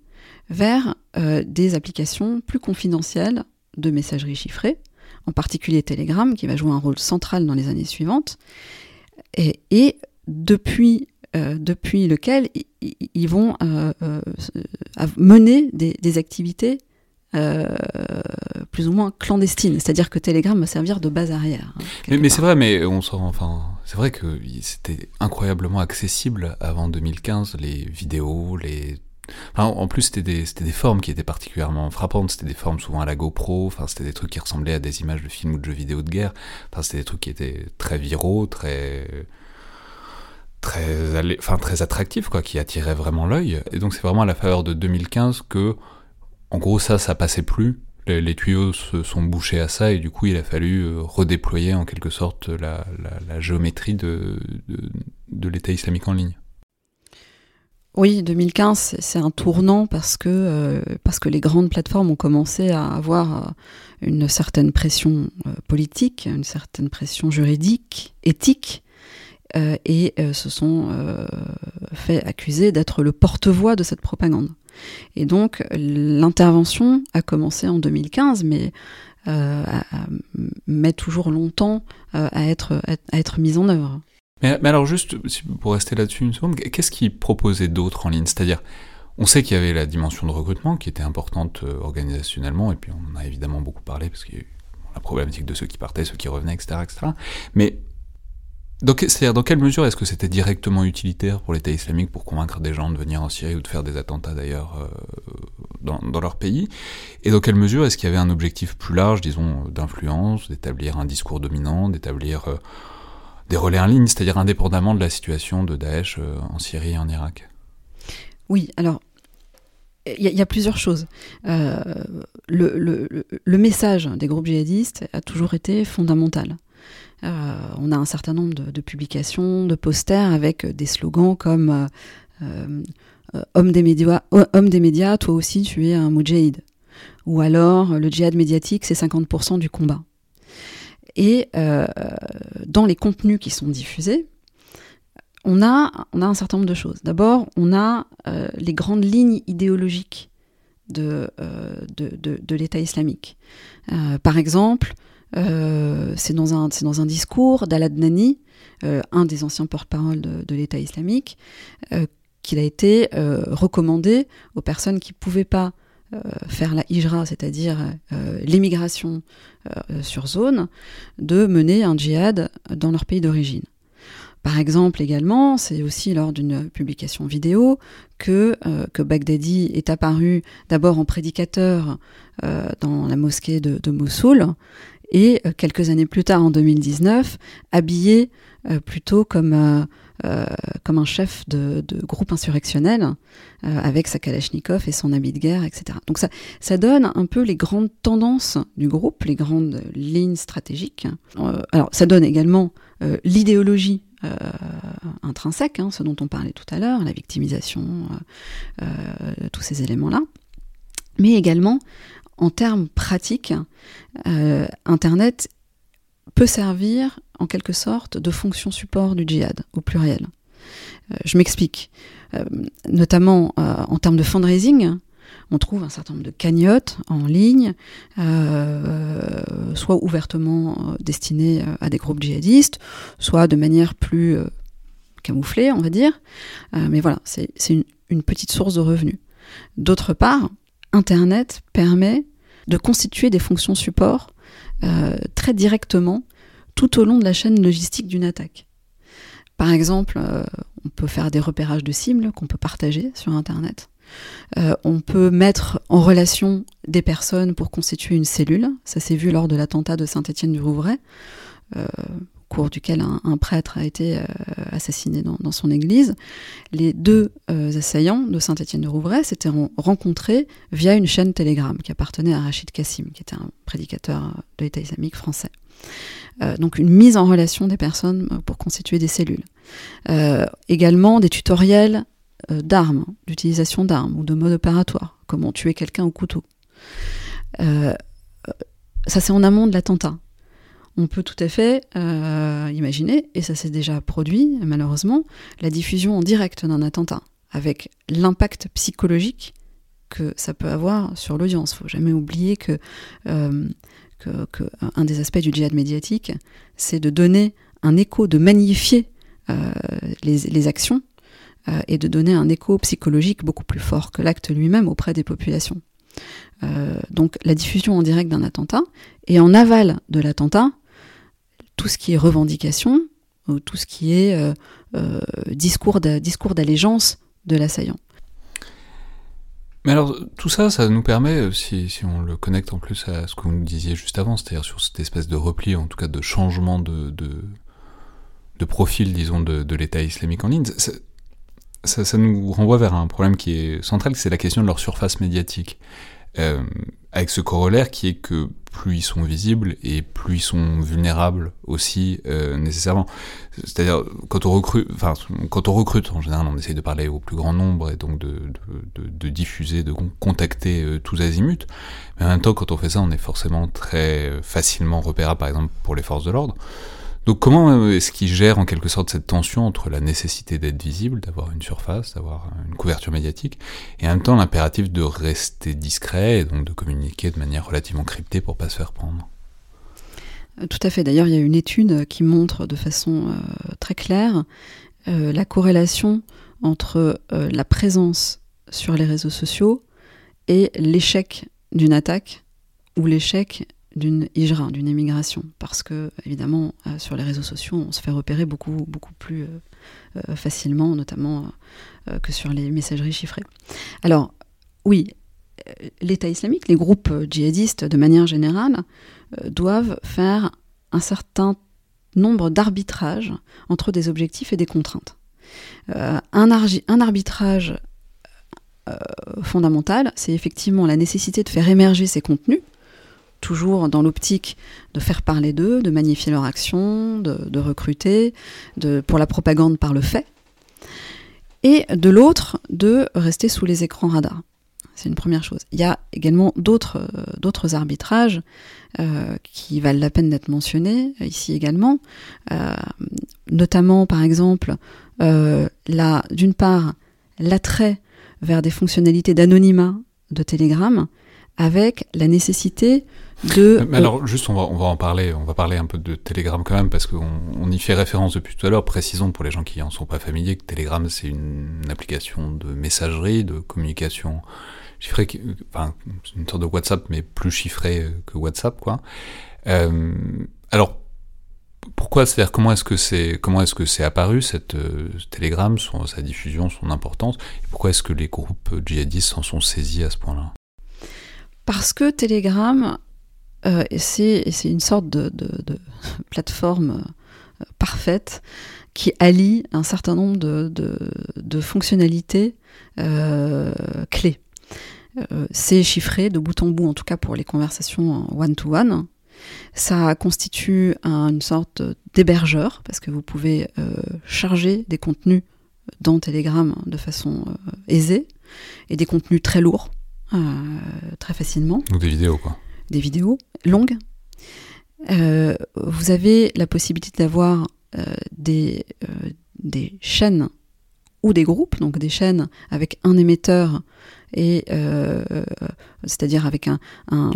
vers euh, des applications plus confidentielles de messagerie chiffrée, en particulier Telegram, qui va jouer un rôle central dans les années suivantes, et, depuis, euh, depuis lequel ils vont euh, mener des activités euh, plus ou moins clandestine. C'est-à-dire que Telegram va servir de base arrière. Hein, mais, c'est vrai, mais on sort enfin, c'est vrai que c'était incroyablement accessible avant 2015, les vidéos, les en plus, c'était des, des, formes qui étaient particulièrement frappantes. C'était des formes souvent à la GoPro. Enfin, c'était des trucs qui ressemblaient à des images de films ou de jeux vidéo de guerre. Enfin, c'était des trucs qui étaient très viraux, très très, enfin, très attractifs, quoi, qui attiraient vraiment l'œil. Et donc, c'est vraiment à la faveur de 2015 que en gros, ça, ça passait plus. Les, tuyaux se sont bouchés à ça et du coup, il a fallu euh, redéployer en quelque sorte la, géométrie de, l'État islamique en ligne. Oui, 2015, c'est un tournant parce que, euh, parce que les grandes plateformes ont commencé à avoir euh, une certaine pression politique, une certaine pression juridique, éthique, et se sont fait accuser d'être le porte-voix de cette propagande. Et donc l'intervention a commencé en 2015, mais euh, met toujours longtemps euh, à, être, mise en œuvre. Mais, alors juste, pour rester là-dessus une seconde, qu'est-ce qui proposait d'autre en ligne? C'est-à-dire, on sait qu'il y avait la dimension de recrutement qui était importante euh, organisationnellement, et puis on en a évidemment beaucoup parlé parce qu'il y a eu la problématique de ceux qui partaient, ceux qui revenaient, etc. etc. Mais c'est-à-dire, dans quelle mesure est-ce que c'était directement utilitaire pour l'État islamique pour convaincre des gens de venir en Syrie ou de faire des attentats d'ailleurs euh, dans, leur pays? Et dans quelle mesure est-ce qu'il y avait un objectif plus large, disons, d'influence, d'établir un discours dominant, d'établir euh, des relais en ligne, c'est-à-dire indépendamment de la situation de Daesh euh, en Syrie et en Irak? Oui, alors il y, a plusieurs choses. le, le, message des groupes djihadistes a toujours été fondamental. Euh, on a un certain nombre de, publications, de posters avec des slogans comme euh, euh, homme, des médias, toi aussi tu es un moudjahid. Ou alors le djihad médiatique, c'est 50% du combat. Et dans les contenus qui sont diffusés, on a, un certain nombre de choses. D'abord, on a les grandes lignes idéologiques de l'État islamique. par exemple, euh, c'est dans, un, discours d'Al-Adnani, euh, un des anciens porte-parole de, l'État islamique, euh, qu'il a été recommandé aux personnes qui ne pouvaient pas faire la hijra, c'est-à-dire l'émigration sur zone, de mener un djihad dans leur pays d'origine. Par exemple, également, c'est aussi lors d'une publication vidéo que, que Baghdadi est apparu d'abord en prédicateur dans la mosquée de, de Mossoul, et euh, quelques années plus tard, en 2019, habillé euh, plutôt comme, euh, comme un chef de, groupe insurrectionnel, avec sa Kalachnikov et son habit de guerre, etc. Donc ça, ça donne un peu les grandes tendances du groupe, les grandes lignes stratégiques. alors ça donne également l'idéologie intrinsèque, hein, ce dont on parlait tout à l'heure, la victimisation, tous ces éléments-là, mais également en termes pratiques, Internet peut servir en quelque sorte de fonction support du djihad au pluriel. je m'explique. notamment en termes de fundraising, on trouve un certain nombre de cagnottes en ligne, euh, soit ouvertement euh, destinées euh, à des groupes djihadistes, soit de manière plus camouflée, on va dire. mais voilà, c'est une, petite source de revenus. D'autre part, Internet permet de constituer des fonctions support très directement tout au long de la chaîne logistique d'une attaque. Par exemple, on peut faire des repérages de cibles qu'on peut partager sur Internet. Euh, on peut mettre en relation des personnes pour constituer une cellule. Ça s'est vu lors de l'attentat de Saint-Étienne-du-Rouvray, euh, cours duquel un, prêtre a été euh, assassiné dans, son église. Les deux assaillants de Saint-Étienne-du-Rouvray s'étaient rencontrés via une chaîne Telegram qui appartenait à Rachid Kassim, qui était un prédicateur de l'État islamique français. donc une mise en relation des personnes pour constituer des cellules. également des tutoriels euh, d'armes, d'utilisation d'armes ou de mode opératoire, comment tuer quelqu'un au couteau. Euh, ça, c'est en amont de l'attentat. On peut tout à fait euh, imaginer, et ça s'est déjà produit malheureusement, la diffusion en direct d'un attentat, avec l'impact psychologique que ça peut avoir sur l'audience. Il faut jamais oublier que, que, un des aspects du djihad médiatique, c'est de donner un écho, de magnifier les, actions euh, et de donner un écho psychologique beaucoup plus fort que l'acte lui-même auprès des populations. Euh, donc la diffusion en direct d'un attentat, et en aval de l'attentat, tout ce qui est revendication, ou tout ce qui est euh, discours d'allégeance de l'assaillant. Mais alors, tout ça, ça nous permet, si, si, on le connecte en plus à ce que vous nous disiez juste avant, c'est-à-dire sur cette espèce de repli, en tout cas de changement de, de, profil, disons, de, l'État islamique en ligne, ça, nous renvoie vers un problème qui est central, c'est la question de leur surface médiatique. Euh, avec ce corollaire qui est que plus ils sont visibles et plus ils sont vulnérables aussi euh, nécessairement. C'est-à-dire quand on recrute, enfin quand on recrute en général, on essaye de parler au plus grand nombre et donc de, de, de, diffuser, de contacter euh, tous azimuts. Mais en même temps, quand on fait ça, on est forcément très facilement repérable, par exemple pour les forces de l'ordre. Donc comment euh, est-ce qu'il gère en quelque sorte cette tension entre la nécessité d'être visible, d'avoir une surface, d'avoir une couverture médiatique, et en même temps l'impératif de rester discret et donc de communiquer de manière relativement cryptée pour pas se faire prendre? Euh, Tout à fait. D'ailleurs, il y a une étude qui montre de façon euh, très claire la corrélation entre la présence sur les réseaux sociaux et l'échec d'une attaque ou l'échec d'une hijra, d'une émigration, parce que évidemment euh, sur les réseaux sociaux on se fait repérer beaucoup beaucoup plus euh, euh, facilement, notamment que sur les messageries chiffrées. Alors oui, l'État islamique, les groupes djihadistes de manière générale doivent faire un certain nombre d'arbitrages entre des objectifs et des contraintes. un, un, arbitrage fondamental, c'est effectivement la nécessité de faire émerger ces contenus toujours dans l'optique de faire parler d'eux, de magnifier leur action, de, recruter, de, pour la propagande par le fait, et de l'autre, de rester sous les écrans radars. C'est une première chose. Il y a également d'autres euh, arbitrages euh, qui valent la peine d'être mentionnés euh, ici également, notamment par exemple, d'une part, l'attrait vers des fonctionnalités d'anonymat de Telegram, avec la nécessité de... Mais alors juste, on va, on va en parler, on va parler un peu de Telegram quand même, parce qu'on on y fait référence depuis tout à l'heure. Précisons pour les gens qui en sont pas familiers que Telegram, c'est une, application de messagerie, de communication chiffrée, enfin, une sorte de WhatsApp, mais plus chiffrée que WhatsApp, quoi. Euh, alors, pourquoi, c'est-à-dire comment est-ce que c'est, comment est-ce que c'est apparu cette euh, Telegram, son, sa diffusion, son importance, et pourquoi est-ce que les groupes djihadistes s'en sont saisis à ce point-là? Parce que Telegram euh, c'est une sorte de, plateforme euh, parfaite qui allie un certain nombre de, fonctionnalités euh, clés. c'est chiffré de bout en bout, en tout cas pour les conversations one-to-one. Ça constitue une sorte d'hébergeur, parce que vous pouvez charger des contenus dans Telegram de façon aisée, et des contenus très lourds, très facilement. Donc des vidéos, quoi. Des vidéos longues. vous avez la possibilité d'avoir des, des chaînes ou des groupes, donc des chaînes avec un émetteur et c'est-à-dire avec un,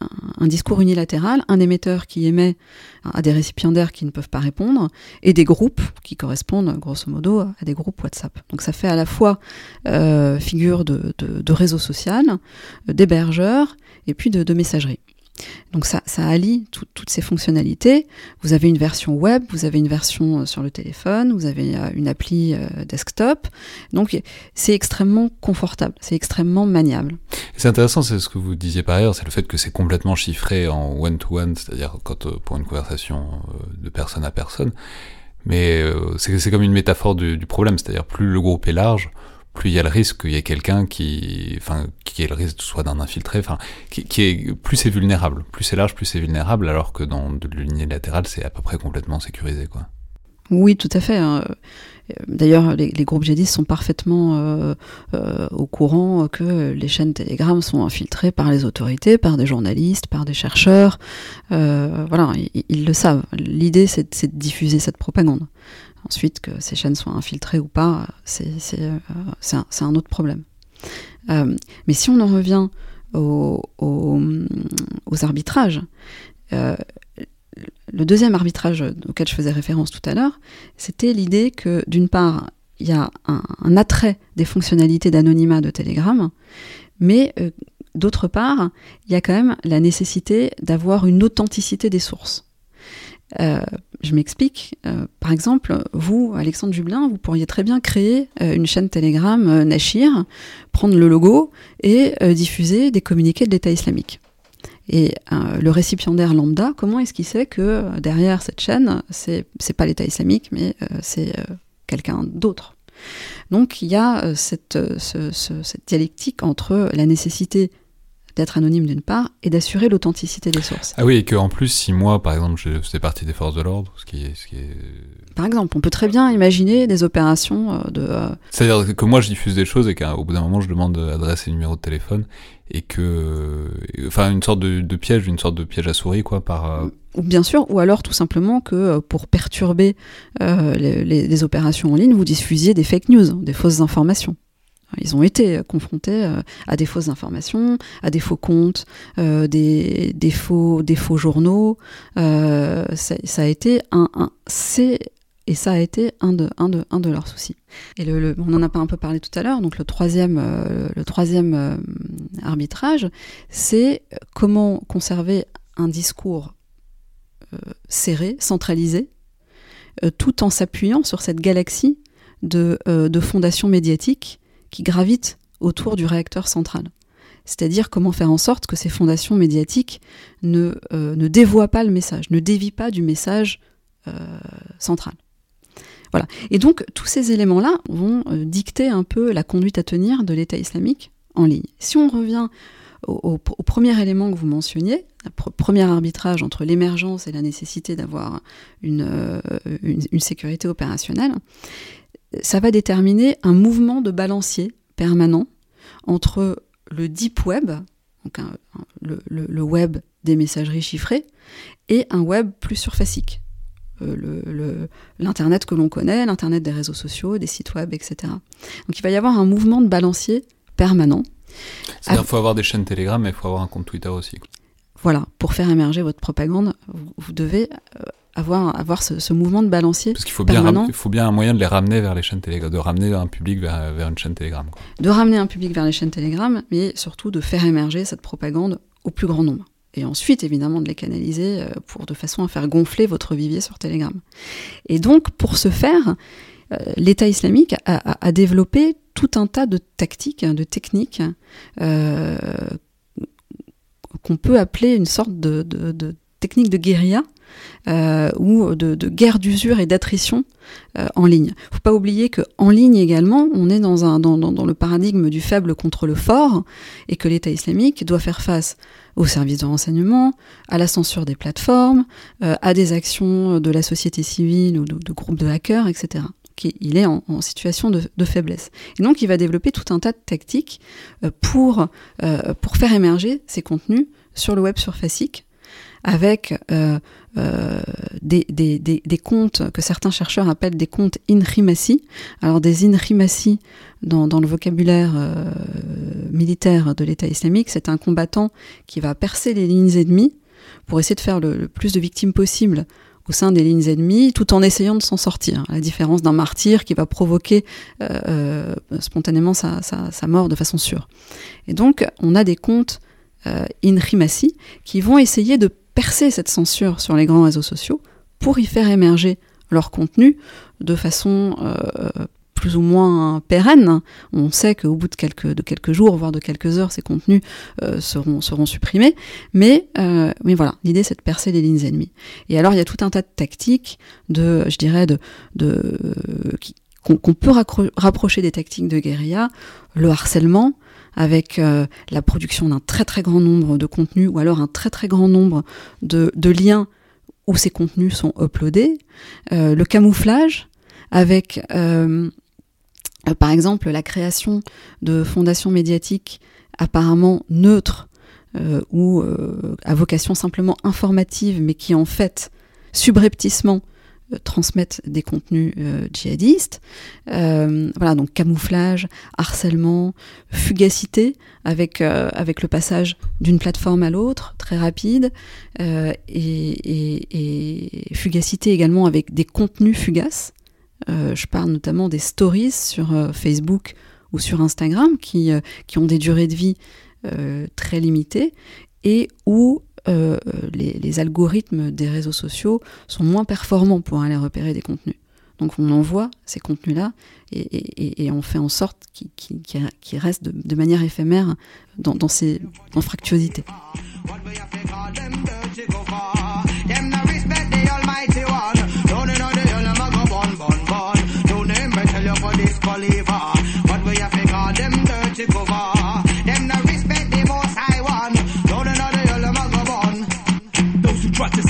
un discours unilatéral, un émetteur qui émet à des récipiendaires qui ne peuvent pas répondre, et des groupes qui correspondent grosso modo à des groupes WhatsApp. Donc ça fait à la fois euh, figure de, réseau social, d'hébergeur, et puis de messagerie. Donc ça, allie toutes ces fonctionnalités. Vous avez une version web, vous avez une version euh, sur le téléphone, vous avez euh, une appli euh, desktop. Donc c'est extrêmement confortable, c'est extrêmement maniable. C'est intéressant, c'est ce que vous disiez par ailleurs, c'est le fait que c'est complètement chiffré en one-to-one, c'est-à-dire quand pour une conversation de personne à personne. Mais c'est comme une métaphore du problème, c'est-à-dire plus le groupe est large, plus il y a le risque qu'il y ait quelqu'un qui, enfin, qui ait le risque soit d'un infiltré, enfin, qui, est, plus c'est vulnérable, plus c'est large, plus c'est vulnérable, alors que dans de l'unilatéral, c'est à peu près complètement sécurisé, quoi. Oui, tout à fait. Hein. D'ailleurs, les, groupes djihadistes sont parfaitement euh, euh, au courant que les chaînes Telegram sont infiltrées par les autorités, par des journalistes, par des chercheurs. Euh, voilà, ils, le savent. L'idée, c'est de diffuser cette propagande. Ensuite, que ces chaînes soient infiltrées ou pas, c'est euh, un, un, autre problème. Euh, mais si on en revient aux, arbitrages, euh, le deuxième arbitrage auquel je faisais référence tout à l'heure, c'était l'idée que d'une part, il y a un, attrait des fonctionnalités d'anonymat de Telegram, mais d'autre part, il y a quand même la nécessité d'avoir une authenticité des sources. Je m'explique. Euh, par exemple, vous, Alexandre Jublin, vous pourriez très bien créer euh, une chaîne Telegram Nashir, prendre le logo et diffuser des communiqués de l'État islamique. Et le récipiendaire lambda, comment est-ce qu'il sait que derrière cette chaîne, c'est pas l'État islamique, mais c'est quelqu'un d'autre? Donc il y a cette, cette dialectique entre la nécessité d'être anonyme d'une part et d'assurer l'authenticité des sources. Ah oui, et qu'en plus, si moi, par exemple, je faisais partie des forces de l'ordre, ce qui est, ce qui est... Par exemple, on peut très bien imaginer des opérations euh, de... Euh, C'est-à-dire que moi, je diffuse des choses et qu'au bout d'un moment, je demande adresse et numéro de téléphone et que... Enfin, une sorte de, piège, une sorte de piège à souris, quoi, par... Euh, bien sûr, ou alors tout simplement que pour perturber les, les opérations en ligne, vous diffusiez des fake news, des fausses informations. Ils ont été confrontés euh, à des fausses informations, à des faux comptes, euh, des, faux, journaux. Euh, ça, a été un, et ça a été un de, leurs soucis. Et on en a pas un peu parlé tout à l'heure. Donc le troisième, arbitrage, c'est comment conserver un discours serré, centralisé, tout en s'appuyant sur cette galaxie de fondations médiatiques qui gravitent autour du réacteur central. C'est-à-dire comment faire en sorte que ces fondations médiatiques ne, euh, dévoient pas le message, ne dévient pas du message euh, central. Voilà. Et donc tous ces éléments-là vont euh, dicter un peu la conduite à tenir de l'État islamique en ligne. Si on revient au, premier élément que vous mentionniez, le premier arbitrage entre l'émergence et la nécessité d'avoir une, sécurité opérationnelle, ça va déterminer un mouvement de balancier permanent entre le deep web, donc le, web des messageries chiffrées, et un web plus surfacique. Euh, L'Internet que l'on connaît, l'Internet des réseaux sociaux, des sites web, etc. Donc il va y avoir un mouvement de balancier permanent. C'est-à-dire qu'il faut avoir des chaînes Telegram, mais il faut avoir un compte Twitter aussi. Voilà, pour faire émerger votre propagande, vous, devez euh, avoir, avoir ce, mouvement de balancier. Parce qu'il faut bien, il faut bien un moyen de les ramener vers les chaînes Telegram, de ramener un public vers, vers une chaîne Telegram. De ramener un public vers les chaînes Telegram, mais surtout de faire émerger cette propagande au plus grand nombre. Et ensuite, évidemment, de les canaliser euh, pour de façon à faire gonfler votre vivier sur Telegram. Et donc, pour ce faire, euh, l'État islamique a, développé tout un tas de tactiques, de techniques euh, qu'on peut appeler une sorte de, de, de technique de guérilla euh, ou de, guerre d'usure et d'attrition euh, en ligne. Faut pas oublier que en ligne également, on est dans, le paradigme du faible contre le fort et que l'État islamique doit faire face aux services de renseignement, à la censure des plateformes, euh, à des actions de la société civile ou de, groupes de hackers, etc. qu'il est en, situation de, faiblesse. Et donc, il va développer tout un tas de tactiques pour, pour faire émerger ces contenus sur le web surfacique avec euh, euh, des, des, des, comptes que certains chercheurs appellent des comptes in rimassi. Alors des in rimassi dans, dans le vocabulaire euh, militaire de l'État islamique, c'est un combattant qui va percer les lignes ennemies pour essayer de faire le, plus de victimes possible au sein des lignes ennemies, tout en essayant de s'en sortir. À la différence d'un martyr qui va provoquer spontanément sa, sa, mort de façon sûre. Et donc, on a des comptes euh, in qui vont essayer de percer cette censure sur les grands réseaux sociaux pour y faire émerger leur contenu de façon euh, plus ou moins pérenne. On sait qu'au bout de quelques, jours, voire de quelques heures, ces contenus euh, seront, supprimés. Mais, euh, voilà, l'idée c'est de percer les lignes ennemies. Et alors il y a tout un tas de tactiques, de, je dirais, de, de, qu'on peut rapprocher des tactiques de guérilla, le harcèlement, avec euh, la production d'un très très grand nombre de contenus ou alors un très très grand nombre de, liens où ces contenus sont uploadés, euh, le camouflage avec euh, par exemple la création de fondations médiatiques apparemment neutres ou à vocation simplement informative mais qui en fait subrepticement transmettent des contenus euh, djihadistes. Euh, voilà, donc camouflage, harcèlement, fugacité avec, avec le passage d'une plateforme à l'autre, très rapide, et, et, fugacité également avec des contenus fugaces. je parle notamment des stories sur Facebook ou sur Instagram qui, qui ont des durées de vie très limitées et où euh, les, algorithmes des réseaux sociaux sont moins performants pour aller repérer des contenus. Donc on envoie ces contenus-là et, on fait en sorte qu'ils restent de, manière éphémère dans, dans ces dans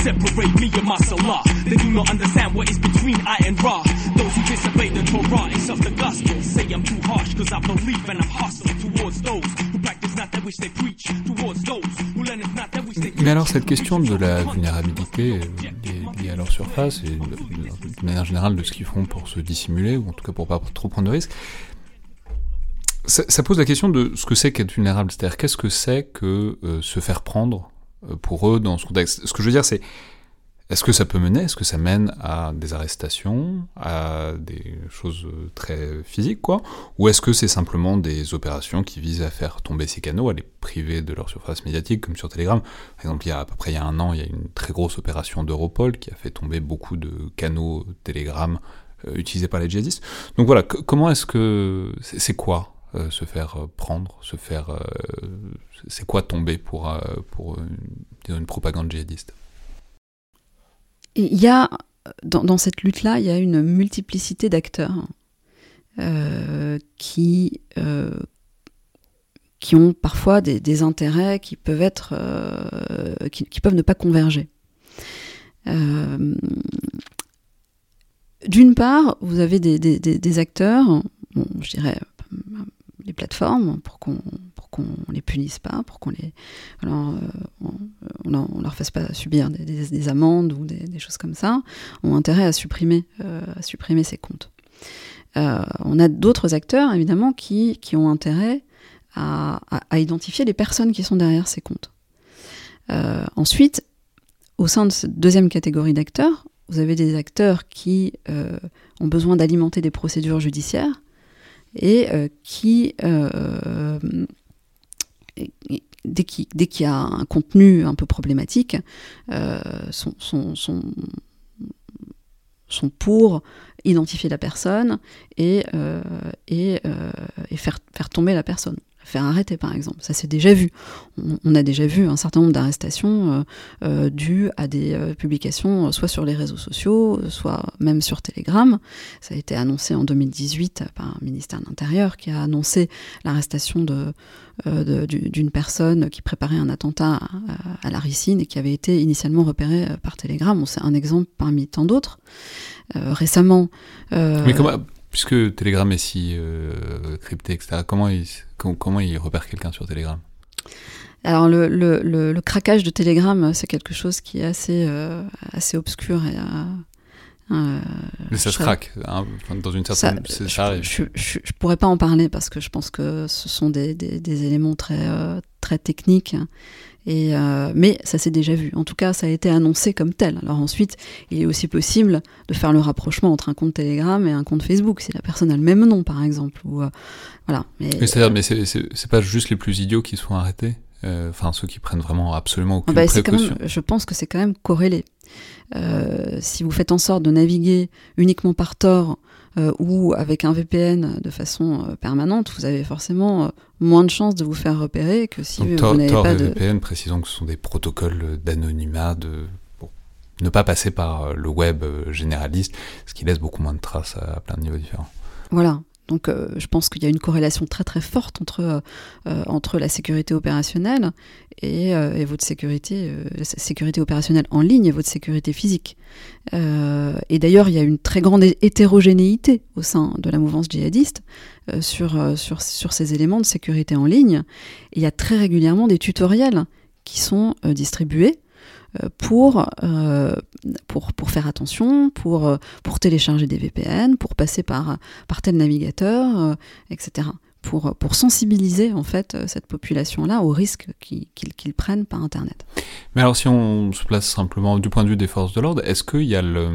separate me and my salah. They do not understand what is between I and Ra. Those who disobey the Torah and of the gospel say I'm too harsh cause I believe and I'm hostile towards those who practice not that which they preach, towards those who learn not that which they Mais alors cette question de la vulnérabilité liée à leur surface et de, manière générale de ce qu'ils font pour se dissimuler ou en tout cas pour pas trop prendre de risques, ça, ça, pose la question de ce que c'est qu'être vulnérable, c'est-à-dire qu'est-ce que c'est que euh, se faire prendre euh, pour eux dans ce contexte. Ce que je veux dire, c'est est-ce que ça peut mener, est-ce que ça mène à des arrestations, à des choses très physiques, quoi? Ou est-ce que c'est simplement des opérations qui visent à faire tomber ces canaux, à les priver de leur surface médiatique, comme sur Telegram? Par exemple, il y a à peu près il y a un an, il y a une très grosse opération d'Europol qui a fait tomber beaucoup de canaux Telegram euh, utilisés par les djihadistes. Donc voilà, comment est-ce que... C'est quoi? Euh, se faire euh, prendre, se faire... Euh, c'est quoi tomber pour, pour une, propagande djihadiste? Il y a, dans, cette lutte-là, il y a une multiplicité d'acteurs qui, qui ont parfois des, intérêts qui peuvent être... Qui, peuvent ne pas converger. D'une part, vous avez des, des acteurs, je dirais les plateformes pour qu'on pour qu'on les punisse pas, pour qu'on les alors, euh, on, leur fasse pas subir des, amendes ou des, choses comme ça, ont intérêt à supprimer euh, ces comptes. Euh, on a d'autres acteurs évidemment qui, ont intérêt à, identifier les personnes qui sont derrière ces comptes. ensuite, au sein de cette deuxième catégorie d'acteurs, vous avez des acteurs qui ont besoin d'alimenter des procédures judiciaires et euh, qui, euh, dès qu'il y a un contenu un peu problématique, euh, sont, pour identifier la personne et, faire tomber la personne faire arrêter, par exemple. Ça s'est déjà vu. On, a déjà vu un certain nombre d'arrestations euh, euh, dues à des euh, publications, soit sur les réseaux sociaux, soit même sur Telegram. Ça a été annoncé en 2018 par un ministère de l'Intérieur qui a annoncé l'arrestation d'une personne qui préparait un attentat à, la ricine et qui avait été initialement repérée par Telegram. c'est un exemple parmi tant d'autres. récemment. Mais comment, puisque Telegram est si crypté, etc., comment il, comment, il repère quelqu'un sur Telegram? Alors le, le, le, craquage de Telegram, c'est quelque chose qui est assez, euh, assez obscur et euh, mais ça se craque, hein, dans une certaine... Ça, ça je, je, je, pourrais pas en parler parce que je pense que ce sont des, des, des éléments très, très techniques et, euh, mais ça s'est déjà vu. En tout cas, ça a été annoncé comme tel. Alors ensuite, il est aussi possible de faire le rapprochement entre un compte Telegram et un compte Facebook, si la personne a le même nom, par exemple. Ou, euh, voilà. Mais, c'est-à-dire, mais c'est pas juste les plus idiots qui sont arrêtés euh, Enfin, ceux qui prennent vraiment absolument aucune bah, précaution. je pense que c'est quand même corrélé. si vous faites en sorte de naviguer uniquement par Tor euh, ou avec un VPN de façon euh, permanente, vous avez forcément euh, moins de chances de vous faire repérer que si vous n'avez pas de... VPN, précisons que ce sont des protocoles d'anonymat, de ne pas passer par le web généraliste, ce qui laisse beaucoup moins de traces à plein de niveaux différents. Voilà, donc euh, je pense qu'il y a une corrélation très très forte entre, euh, euh, entre la sécurité opérationnelle et, et votre sécurité, sécurité opérationnelle en ligne et votre sécurité physique. et d'ailleurs, il y a une très grande hétérogénéité au sein de la mouvance djihadiste sur, sur, sur ces éléments de sécurité en ligne. Il y a très régulièrement des tutoriels qui sont distribués pour, euh, pour, pour faire attention, pour, euh, pour télécharger des VPN, pour passer par, par tel navigateur, etc. Pour, pour sensibiliser en fait cette population-là aux risques qu'ils prennent par Internet. Mais alors si on se place simplement du point de vue des forces de l'ordre, est-ce qu'il y a le...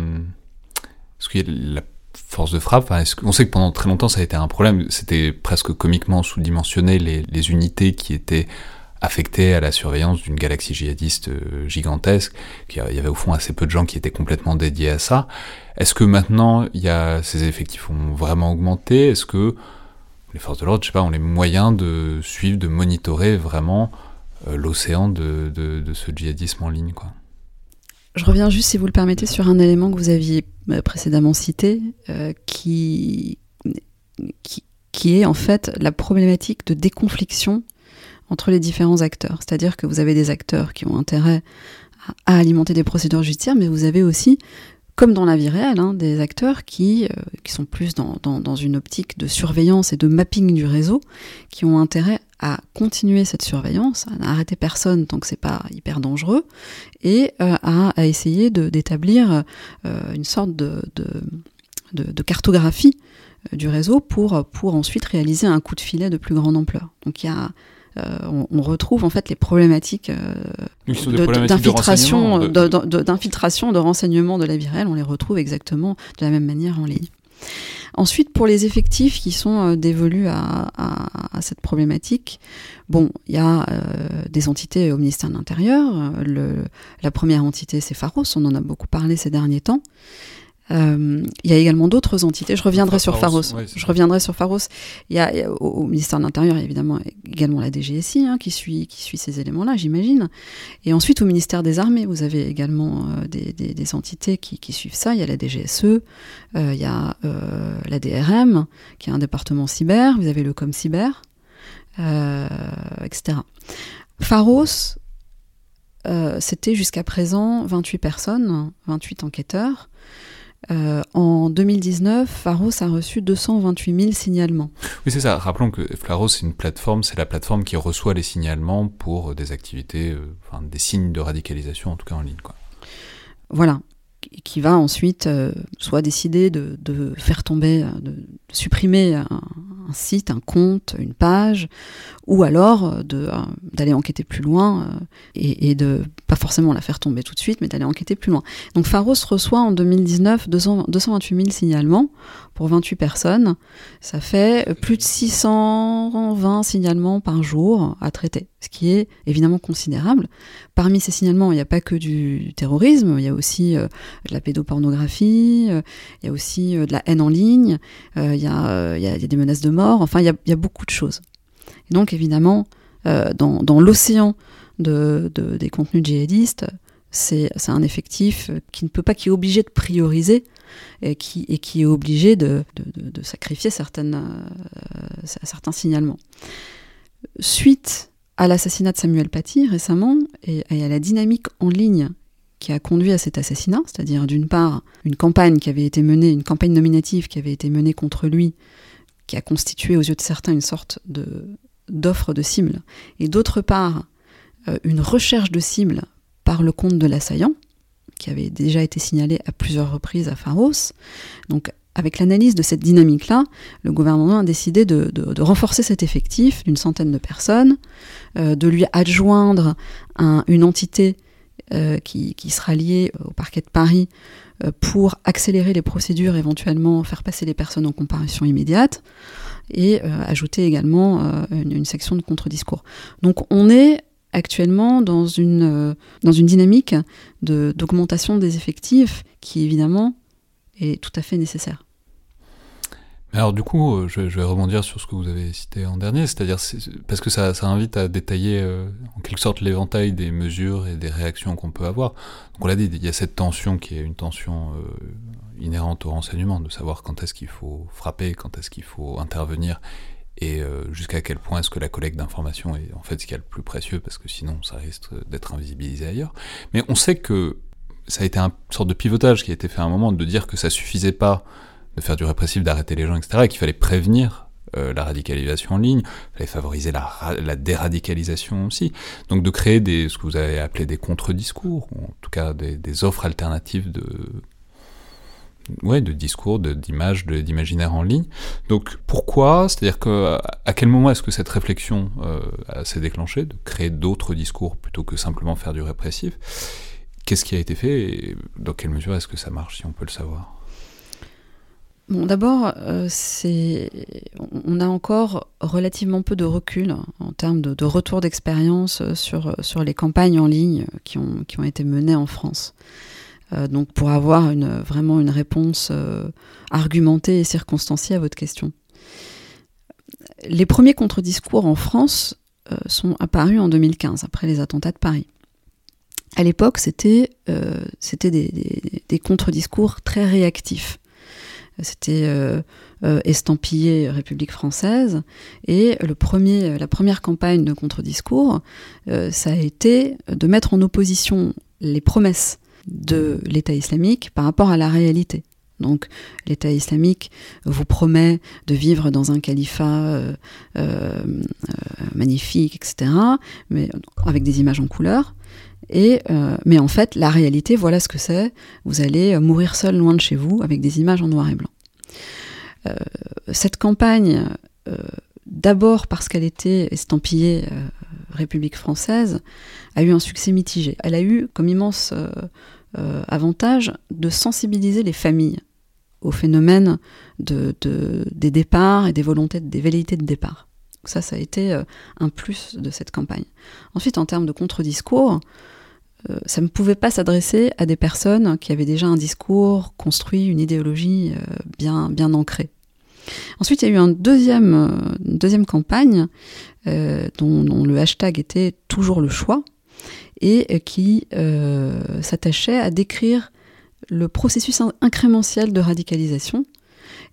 Est-ce qu'il y la force de frappe? On sait que pendant très longtemps ça a été un problème, c'était presque comiquement sous-dimensionné les unités qui étaient affecté à la surveillance d'une galaxie djihadiste euh, gigantesque, il y avait au fond assez peu de gens qui étaient complètement dédiés à ça. Est-ce que maintenant, il y a, ces effectifs ont vraiment augmenté? Est-ce que les forces de l'ordre, je sais pas, ont les moyens de suivre, de monitorer vraiment euh, l'océan de, ce djihadisme en ligne je reviens juste, si vous le permettez, sur un élément que vous aviez euh, précédemment cité, qui, est en fait la problématique de déconfliction entre les différents acteurs. C'est-à-dire que vous avez des acteurs qui ont intérêt à, alimenter des procédures judiciaires, mais vous avez aussi, comme dans la vie réelle, hein, des acteurs qui, euh, qui sont plus dans, dans, une optique de surveillance et de mapping du réseau, qui ont intérêt à continuer cette surveillance, à n'arrêter personne tant que c'est pas hyper dangereux, et euh, à, à, essayer d'établir euh, une sorte de, de, de, de cartographie du réseau pour, pour ensuite réaliser un coup de filet de plus grande ampleur. Donc il y a euh, on, retrouve en fait les problématiques d'infiltration, d'infiltration, de, renseignements de la virelle, on les retrouve exactement de la même manière en ligne. Ensuite, pour les effectifs qui sont euh, dévolus à, cette problématique, bon, il y a euh, des entités au ministère de l'Intérieur. la première entité, c'est Pharos, on en a beaucoup parlé ces derniers temps. Euh, il y a également d'autres entités. Je reviendrai sur Pharos. je reviendrai sur Pharos. Il y a, au, ministère de l'Intérieur, évidemment également la DGSI hein, qui suit qui suit ces éléments-là, j'imagine. Et ensuite au ministère des Armées, vous avez également euh, des, des, des, entités qui, qui, suivent ça. Il y a la DGSE, euh, il y a la DRM qui est un département cyber. Vous avez le Com cyber, etc. Pharos, c'était jusqu'à présent 28 personnes, 28 enquêteurs. Euh, en 2019, Pharos a reçu 228 000 signalements. Oui, c'est ça. Rappelons que Pharos, c'est une plateforme, c'est la plateforme qui reçoit les signalements pour des activités, euh, enfin des signes de radicalisation, en tout cas en ligne. Quoi. Voilà qui va ensuite euh, soit décider de, de, faire tomber, euh, de supprimer un, un, site, un compte, une page, ou alors euh, d'aller enquêter plus loin et, et, de pas forcément la faire tomber tout de suite, mais d'aller enquêter plus loin. Donc Pharos reçoit en 2019 200, 228 000 signalements pour 28 personnes. Ça fait plus de 620 signalements par jour à traiter, ce qui est évidemment considérable. Parmi ces signalements, il n'y a pas que du terrorisme, il y a aussi euh, de la pédopornographie, euh, il y a aussi euh, de la haine en ligne, il y a, des menaces de mort, enfin il y a, beaucoup de choses. Donc évidemment, dans l'océan de, de, des contenus djihadistes, c'est un effectif qui ne peut pas, qui est obligé de prioriser et qui, et qui est obligé de, de, de sacrifier certaines, euh, certains signalements. Suite à l'assassinat de Samuel Paty récemment et, à la dynamique en ligne qui a conduit à cet assassinat, c'est-à-dire d'une part une campagne qui avait été menée, une campagne nominative qui avait été menée contre lui, qui a constitué aux yeux de certains une sorte de d'offre de cible, et d'autre part une recherche de cible par le compte de l'assaillant, qui avait déjà été signalé à plusieurs reprises à Pharos. Donc, avec l'analyse de cette dynamique-là, le gouvernement a décidé de, renforcer cet effectif d'une centaine de personnes, euh, de lui adjoindre une entité euh, qui, sera liée au parquet de Paris euh, pour accélérer les procédures, éventuellement faire passer les personnes en comparution immédiate, et ajouter également une, une, section de contre-discours. Donc on est actuellement dans une, euh, dans une dynamique d'augmentation des effectifs qui évidemment est tout à fait nécessaire. Alors du coup, euh, je, vais rebondir sur ce que vous avez cité en dernier, c'est-à-dire parce que ça, invite à détailler euh, en quelque sorte l'éventail des mesures et des réactions qu'on peut avoir. Donc on l'a dit, il y a cette tension qui est une tension inhérente au renseignement, de savoir quand est-ce qu'il faut frapper, quand est-ce qu'il faut intervenir, et euh, jusqu'à quel point est-ce que la collecte d'informations est en fait ce qu'il y a le plus précieux, parce que sinon ça risque d'être invisibilisé ailleurs. Mais on sait que ça a été un sorte de pivotage qui a été fait à un moment, de dire que ça suffisait pas de faire du répressif, d'arrêter les gens, etc., et qu'il fallait prévenir euh, la radicalisation en ligne, il fallait favoriser la, déradicalisation aussi, donc de créer des, ce que vous avez appelé des contre-discours, ou en tout cas des, des offres alternatives de, ouais, de discours, d'images, d'imaginaire en ligne. Donc pourquoi? C'est-à-dire que à quel moment est-ce que cette réflexion euh, s'est déclenchée de créer d'autres discours plutôt que simplement faire du répressif? Qu'est-ce qui a été fait et dans quelle mesure est-ce que ça marche, si on peut le savoir? Bon, d'abord, euh, on a encore relativement peu de recul en termes de, retour d'expérience sur, sur les campagnes en ligne qui ont, qui ont été menées en France. Euh, donc pour avoir vraiment une réponse euh, argumentée et circonstanciée à votre question. Les premiers contre-discours en France euh, sont apparus en 2015, après les attentats de Paris. À l'époque, c'était des, contre-discours très réactifs. C'était estampillé République française. Et le premier, la première campagne de contre-discours, ça a été de mettre en opposition les promesses de l'État islamique par rapport à la réalité. Donc l'État islamique vous promet de vivre dans un califat euh, euh, magnifique, etc., mais avec des images en couleur. Et, euh, mais en fait, la réalité, voilà ce que c'est. Vous allez mourir seul loin de chez vous avec des images en noir et blanc. cette campagne, d'abord parce qu'elle était estampillée République française, a eu un succès mitigé. Elle a eu comme immense euh, euh, avantage de sensibiliser les familles au phénomène de, des départs et des volontés, des velléités de départ. ça, ça a été euh, un plus de cette campagne. Ensuite, en termes de contre-discours, ça ne pouvait pas s'adresser à des personnes qui avaient déjà un discours construit, une idéologie bien, bien ancrée. Ensuite, il y a eu un deuxième, une deuxième campagne dont, le hashtag était toujours le choix, et qui euh, s'attachait à décrire le processus incrémentiel de radicalisation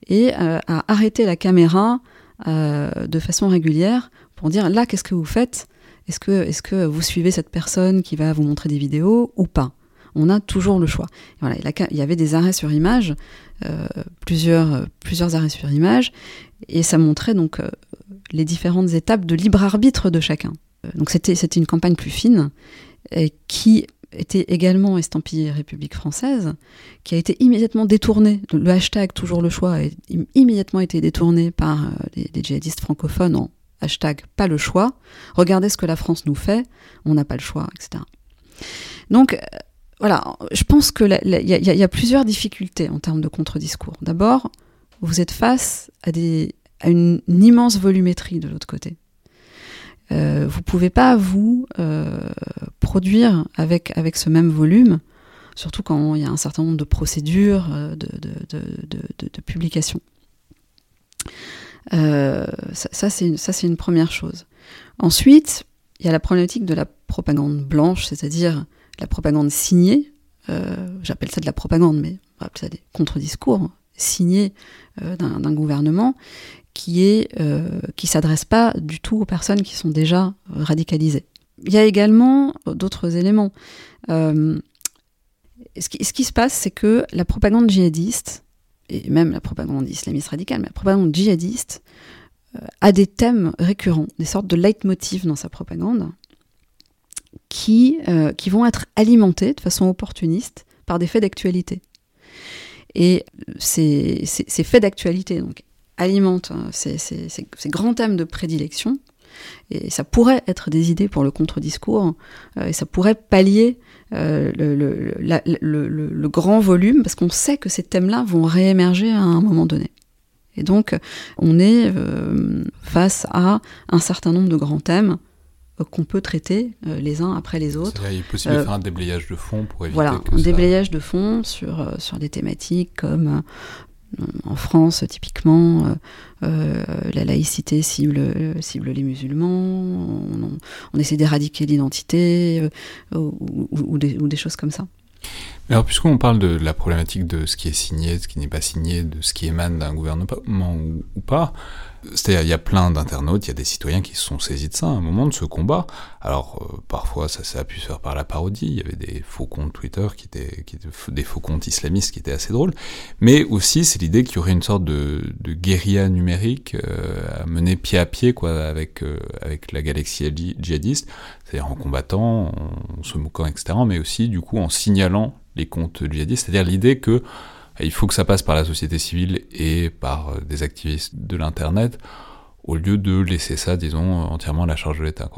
et euh, à arrêter la caméra euh, de façon régulière pour dire là qu'est-ce que vous faites? Est-ce que, est que vous suivez cette personne qui va vous montrer des vidéos ou pas? On a toujours le choix. Voilà, il y avait des arrêts sur image, plusieurs, plusieurs arrêts sur image, et ça montrait donc les différentes étapes de libre arbitre de chacun. Donc c'était une campagne plus fine qui était également estampillé République française, qui a été immédiatement détourné, le hashtag toujours le choix a immédiatement été détourné par euh, les, djihadistes francophones en hashtag pas le choix, regardez ce que la France nous fait, on n'a pas le choix, etc. Donc euh, voilà, je pense qu'il y, y, a plusieurs difficultés en termes de contre-discours. D'abord, vous êtes face à une immense volumétrie de l'autre côté. Euh, vous pouvez pas vous euh, produire avec avec ce même volume, surtout quand il y a un certain nombre de procédures euh, de, de, de, de publication. ça, c'est une, première chose. Ensuite, il y a la problématique de la propagande blanche, c'est-à-dire la propagande signée. J'appelle ça de la propagande, mais on des contre-discours signés d'un gouvernement qui est qui s'adresse pas du tout aux personnes qui sont déjà radicalisées. Il y a également d'autres éléments. Euh, ce, qui, se passe, c'est que la propagande djihadiste, et même la propagande islamiste radicale, mais la propagande djihadiste, euh, a des thèmes récurrents, des sortes de leitmotiv dans sa propagande, qui, euh, qui vont être alimentés de façon opportuniste par des faits d'actualité. Et ces, ces faits d'actualité donc, alimentent hein, ces, ces, grands thèmes de prédilection et ça pourrait être des idées pour le contre-discours, euh, et ça pourrait pallier euh, le, grand volume, parce qu'on sait que ces thèmes-là vont réémerger à un moment donné. Et donc, on est euh, face à un certain nombre de grands thèmes qu'on peut traiter les uns après les autres. Il est possible de faire un déblayage de fond pour éviter voilà, un déblayage de fond sur, sur des thématiques comme en France, typiquement, euh, euh, la laïcité cible, les musulmans, on, essaie d'éradiquer l'identité euh, ou, des, choses comme ça. Alors, puisqu'on parle de la problématique de ce qui est signé, de ce qui n'est pas signé, de ce qui émane d'un gouvernement ou pas, c'est-à-dire, il y a plein d'internautes, il y a des citoyens qui se sont saisis de ça à un moment de ce combat. Alors, euh, parfois, ça, ça a pu se faire par la parodie. Il y avait des faux comptes Twitter qui étaient, qui étaient des faux comptes islamistes qui étaient assez drôles. Mais aussi, c'est l'idée qu'il y aurait une sorte de, de guérilla numérique euh, à mener pied à pied, quoi, avec, euh, avec la galaxie djihadiste. C'est-à-dire en combattant, en, se moquant, etc. Mais aussi, du coup, en signalant les comptes djihadistes. C'est-à-dire l'idée que il faut que ça passe par la société civile et par euh, des activistes de l'Internet, au lieu de laisser ça, disons, entièrement à la charge de l'État.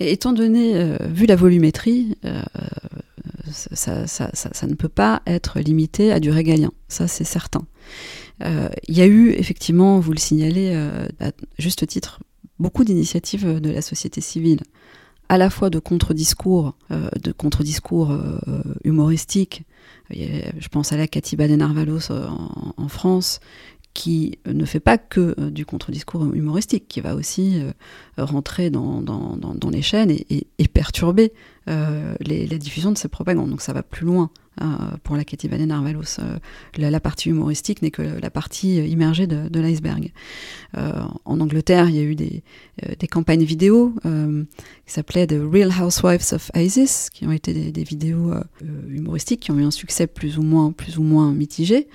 Et étant donné, euh, vu la volumétrie, euh, ça, ne peut pas être limité à du régalien, ça c'est certain. Il y a eu effectivement, vous le signalez à juste titre, beaucoup d'initiatives de la société civile à la fois de contre-discours, de contre-discours humoristiques, je pense à la Katiba de Narvalos euh, en, France, qui ne fait pas que euh, du contre-discours humoristique, qui va aussi euh, rentrer dans, les chaînes et, perturber la diffusion de ces propagandes. Donc ça va plus loin pour la Katiba de Narvalos. La, partie humoristique n'est que la partie immergée de, l'iceberg. en Angleterre, il y a eu des, campagnes vidéo qui s'appelaient The Real Housewives of ISIS, qui ont été des, vidéos humoristiques qui ont eu un succès plus ou moins, plus ou moins mitigé.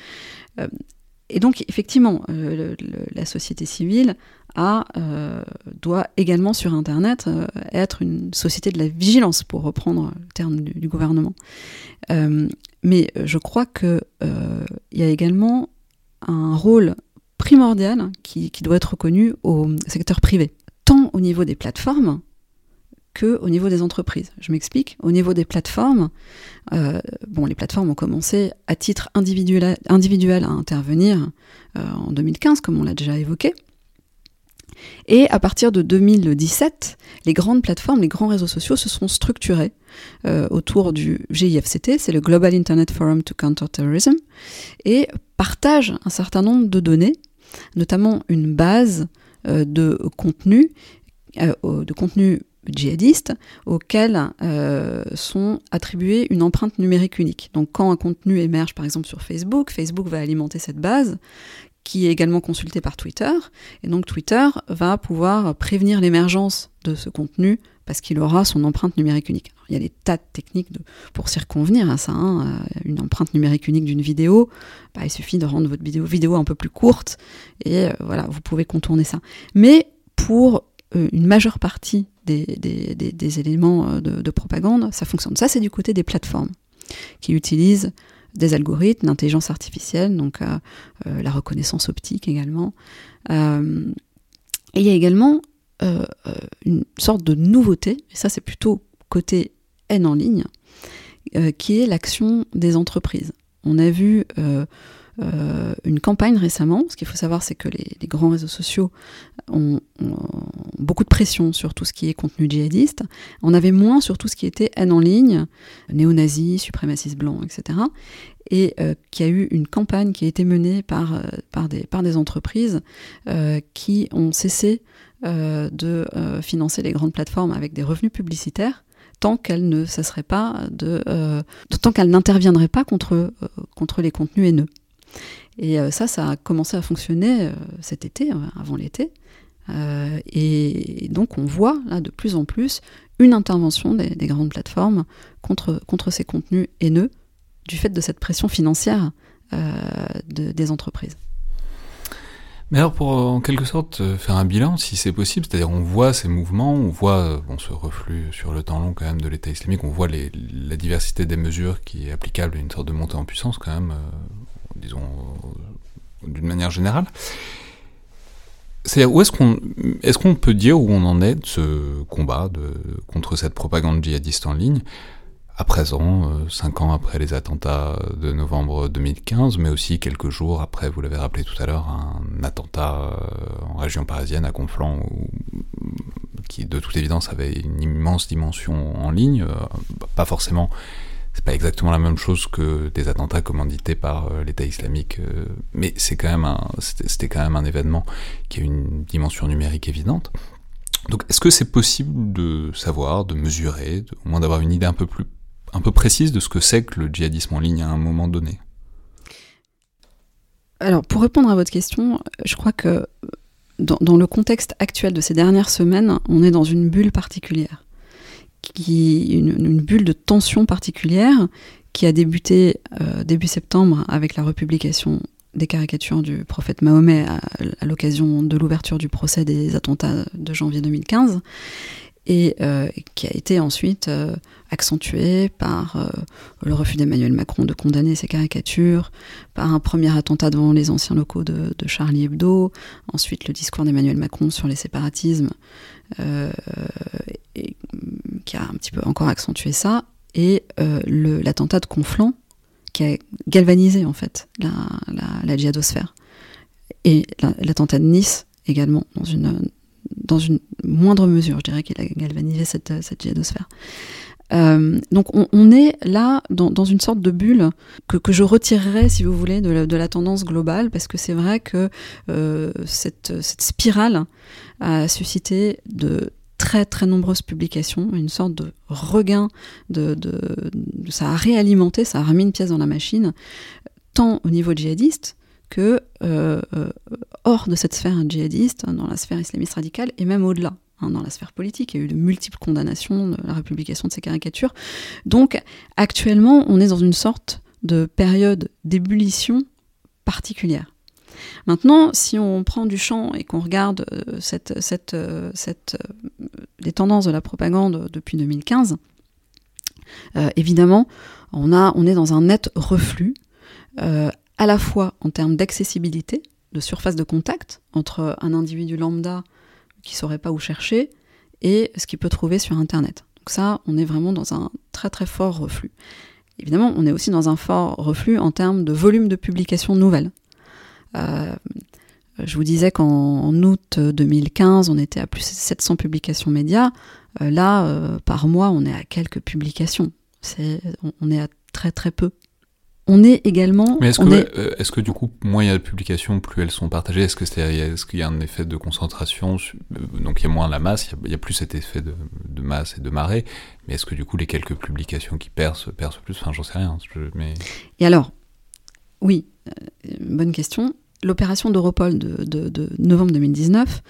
Et donc, effectivement, euh, la société civile euh, doit également sur Internet euh, être une société de la vigilance, pour reprendre le terme du, gouvernement. mais je crois qu'il y a également un rôle primordial qui, doit être reconnu au secteur privé, tant au niveau des plateformes au niveau des entreprises. Je m'explique. Au niveau des plateformes, euh, bon, les plateformes ont commencé à titre individuel, à intervenir euh, en 2015, comme on l'a déjà évoqué. Et à partir de 2017, les grandes plateformes, les grands réseaux sociaux se sont structurés euh, autour du GIFCT, c'est le Global Internet Forum to Counter Terrorism, et partagent un certain nombre de données, notamment une base de contenu, de contenu djihadistes auxquels euh, sont attribuées une empreinte numérique unique. Donc quand un contenu émerge par exemple sur Facebook, Facebook va alimenter cette base qui est également consultée par Twitter, et donc Twitter va pouvoir prévenir l'émergence de ce contenu parce qu'il aura son empreinte numérique unique. il y a des tas de techniques pour circonvenir à ça. Hein. Euh, une empreinte numérique unique d'une vidéo, bah, il suffit de rendre votre vidéo, vidéo un peu plus courte, et euh, voilà, vous pouvez contourner ça. Mais pour une majeure partie des, éléments euh, de, propagande, ça fonctionne. Ça, c'est du côté des plateformes qui utilisent des algorithmes, l'intelligence artificielle, donc euh, euh, la reconnaissance optique également. et il y a également une sorte de nouveauté, et ça c'est plutôt côté haine en ligne, qui est l'action des entreprises. On a vu euh, une campagne récemment. Ce qu'il faut savoir, c'est que les, grands réseaux sociaux ont, beaucoup de pression sur tout ce qui est contenu djihadiste. On avait moins sur tout ce qui était haine en ligne, néo-nazis, suprémacistes blancs, etc. Et euh, qu'il y a eu une campagne qui a été menée par, euh, des, entreprises qui ont cessé de financer les grandes plateformes avec des revenus publicitaires tant qu'elle ne cesserait pas de, tant qu'elle pas contre les contenus haineux. Et euh, ça, ça a commencé à fonctionner euh, cet été, euh, avant l'été. et donc on voit là de plus en plus une intervention des, grandes plateformes contre, contre ces contenus haineux du fait de cette pression financière des entreprises. Mais alors pour en quelque sorte faire un bilan, si c'est possible, c'est-à-dire on voit ces mouvements, on voit bon, ce reflux sur le temps long quand même de l'État islamique, on voit la diversité des mesures qui est applicable à une sorte de montée en puissance quand même disons, d'une manière générale. C'est-à-dire, où est-ce qu'on est qu'on peut dire où on en est de ce combat contre cette propagande djihadiste en ligne, à présent, euh, cinq ans après les attentats de novembre 2015, mais aussi quelques jours après, vous l'avez rappelé tout à l'heure, un attentat euh, en région parisienne à Conflans, qui de toute évidence avait une immense dimension en ligne, euh, pas forcément c'est pas exactement la même chose que des attentats commandités par euh, l'État islamique, euh, mais c'est quand même un, c'était quand même un événement qui a une dimension numérique évidente. Donc, est-ce que c'est possible de savoir, de mesurer, au moins d'avoir une idée un peu plus, un peu précise de ce que c'est que le djihadisme en ligne à un moment donné? Alors, pour répondre à votre question, je crois que dans, dans le contexte actuel de ces dernières semaines, on est dans une bulle particulière une, bulle de tension particulière qui a débuté euh, début septembre avec la republication des caricatures du prophète Mahomet à, l'occasion de l'ouverture du procès des attentats de janvier 2015 et euh, qui a été ensuite euh, accentuée par le refus d'Emmanuel Macron de condamner ces caricatures, par un premier attentat devant les anciens locaux de Charlie Hebdo, ensuite le discours d'Emmanuel Macron sur les séparatismes, et, qui a un petit peu encore accentué ça, et euh, l'attentat de Conflans, qui a galvanisé en fait la, la, djihadosphère. Et l'attentat de Nice également, dans une, dans une moindre mesure, je dirais qu'il a galvanisé cette, cette djihadosphère. Euh, donc on, est là dans, une sorte de bulle que, je retirerais, si vous voulez, de la, de tendance globale, parce que c'est vrai que euh, cette, spirale a suscité de très très nombreuses publications, une sorte de regain, de, ça a réalimenté, ça a remis une pièce dans la machine, tant au niveau djihadiste que euh, hors de cette sphère djihadiste, dans la sphère islamiste radicale, et même au-delà, hein, dans la sphère politique. Il y a eu de multiples condamnations de la républication de ces caricatures. Donc actuellement, on est dans une sorte de période d'ébullition particulière. Maintenant, si on prend du champ et qu'on regarde euh, cette, cette, euh, cette, euh, les tendances de la propagande depuis 2015, évidemment, on, a, on est dans un net reflux, à la fois en termes d'accessibilité, de surface de contact entre un individu lambda qui saurait pas où chercher et ce qu'il peut trouver sur Internet. Donc ça, on est vraiment dans un très très fort reflux. Évidemment, on est aussi dans un fort reflux en termes de volume de publications nouvelles. Euh, je vous disais qu'en août 2015, on était à plus de 700 publications médias. Euh, là, euh, par mois, on est à quelques publications. on, est à très très peu. On est également. Mais est-ce que, est... que, du coup, moins il y a de publications, plus elles sont partagées? Est-ce qu'il est, y a un effet de concentration Donc il y a moins la masse, il y a, plus cet effet de, masse et de marée. Mais est-ce que du coup, les quelques publications qui percent, percent plus? Enfin, j'en sais rien. Mais... Et alors, oui, euh, bonne question. L'opération d'Europol de, novembre 2019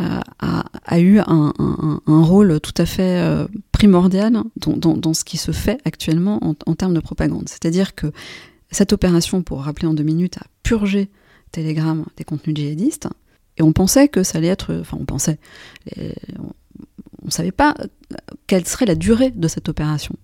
euh, a, eu un, rôle tout à fait euh, primordial dans, ce qui se fait actuellement en, termes de propagande. C'est-à-dire que cette opération, pour rappeler en deux minutes, a purgé Telegram des contenus djihadistes. Et on pensait que ça allait être. Enfin, on pensait. on ne savait pas quelle serait la durée de cette opération.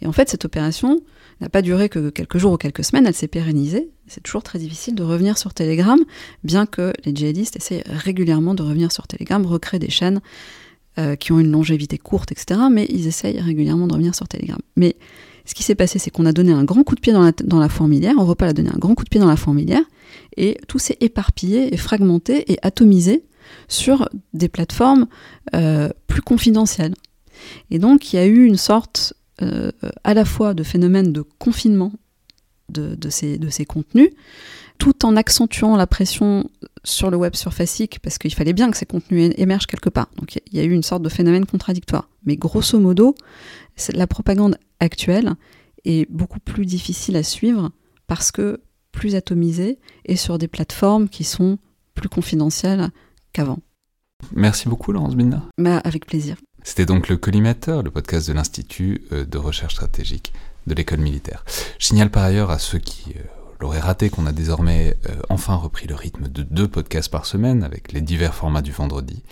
Et en fait, cette opération, n'a pas duré que quelques jours ou quelques semaines, elle s'est pérennisée. C'est toujours très difficile de revenir sur Telegram, bien que les djihadistes essayent régulièrement de revenir sur Telegram, recréer des chaînes euh, qui ont une longévité courte, etc. Mais ils essayent régulièrement de revenir sur Telegram. Mais Ce qui s'est passé, c'est qu'on a donné un grand coup de pied dans la, dans la fourmilière, Europa a donné un grand coup de pied dans la fourmilière, et tout s'est éparpillé et fragmenté et atomisé sur des plateformes euh, plus confidentielles. Et donc il y a eu une sorte euh, à la fois de phénomène de confinement de, de, ces, de ces contenus, tout en accentuant la pression sur le web surfacique, parce qu'il fallait bien que ces contenus émergent quelque part. Donc il y a eu une sorte de phénomène contradictoire. Mais grosso modo, la propagande actuelle est beaucoup plus difficile à suivre parce que plus atomisée et sur des plateformes qui sont plus confidentielles qu'avant. Merci beaucoup Laurence Binder. Bah, avec plaisir. C'était donc le Collimateur, le podcast de l'Institut euh, de recherche stratégique de l'école militaire. Je signale par ailleurs à ceux qui euh, l'auraient raté qu'on a désormais euh, enfin repris le rythme de deux podcasts par semaine avec les divers formats du vendredi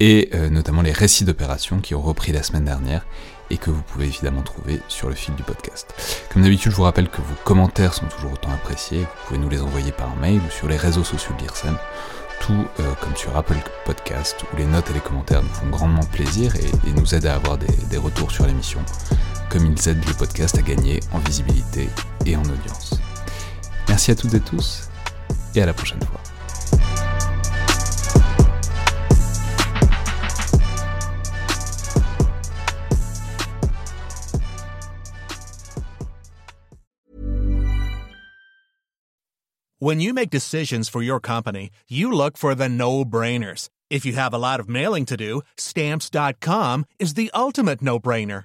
et notamment les récits d'opérations qui ont repris la semaine dernière et que vous pouvez évidemment trouver sur le fil du podcast. Comme d'habitude, je vous rappelle que vos commentaires sont toujours autant appréciés, vous pouvez nous les envoyer par mail ou sur les réseaux sociaux de tout euh, comme sur Apple Podcast, où les notes et les commentaires nous font grandement plaisir et, nous aident à avoir des, des retours sur l'émission, comme ils aident le podcast à gagner en visibilité et en audience. Merci à toutes et tous, et à la prochaine fois. When you make decisions for your company, you look for the no-brainers. If you have a lot of mailing to do, stamps.com is the ultimate no-brainer.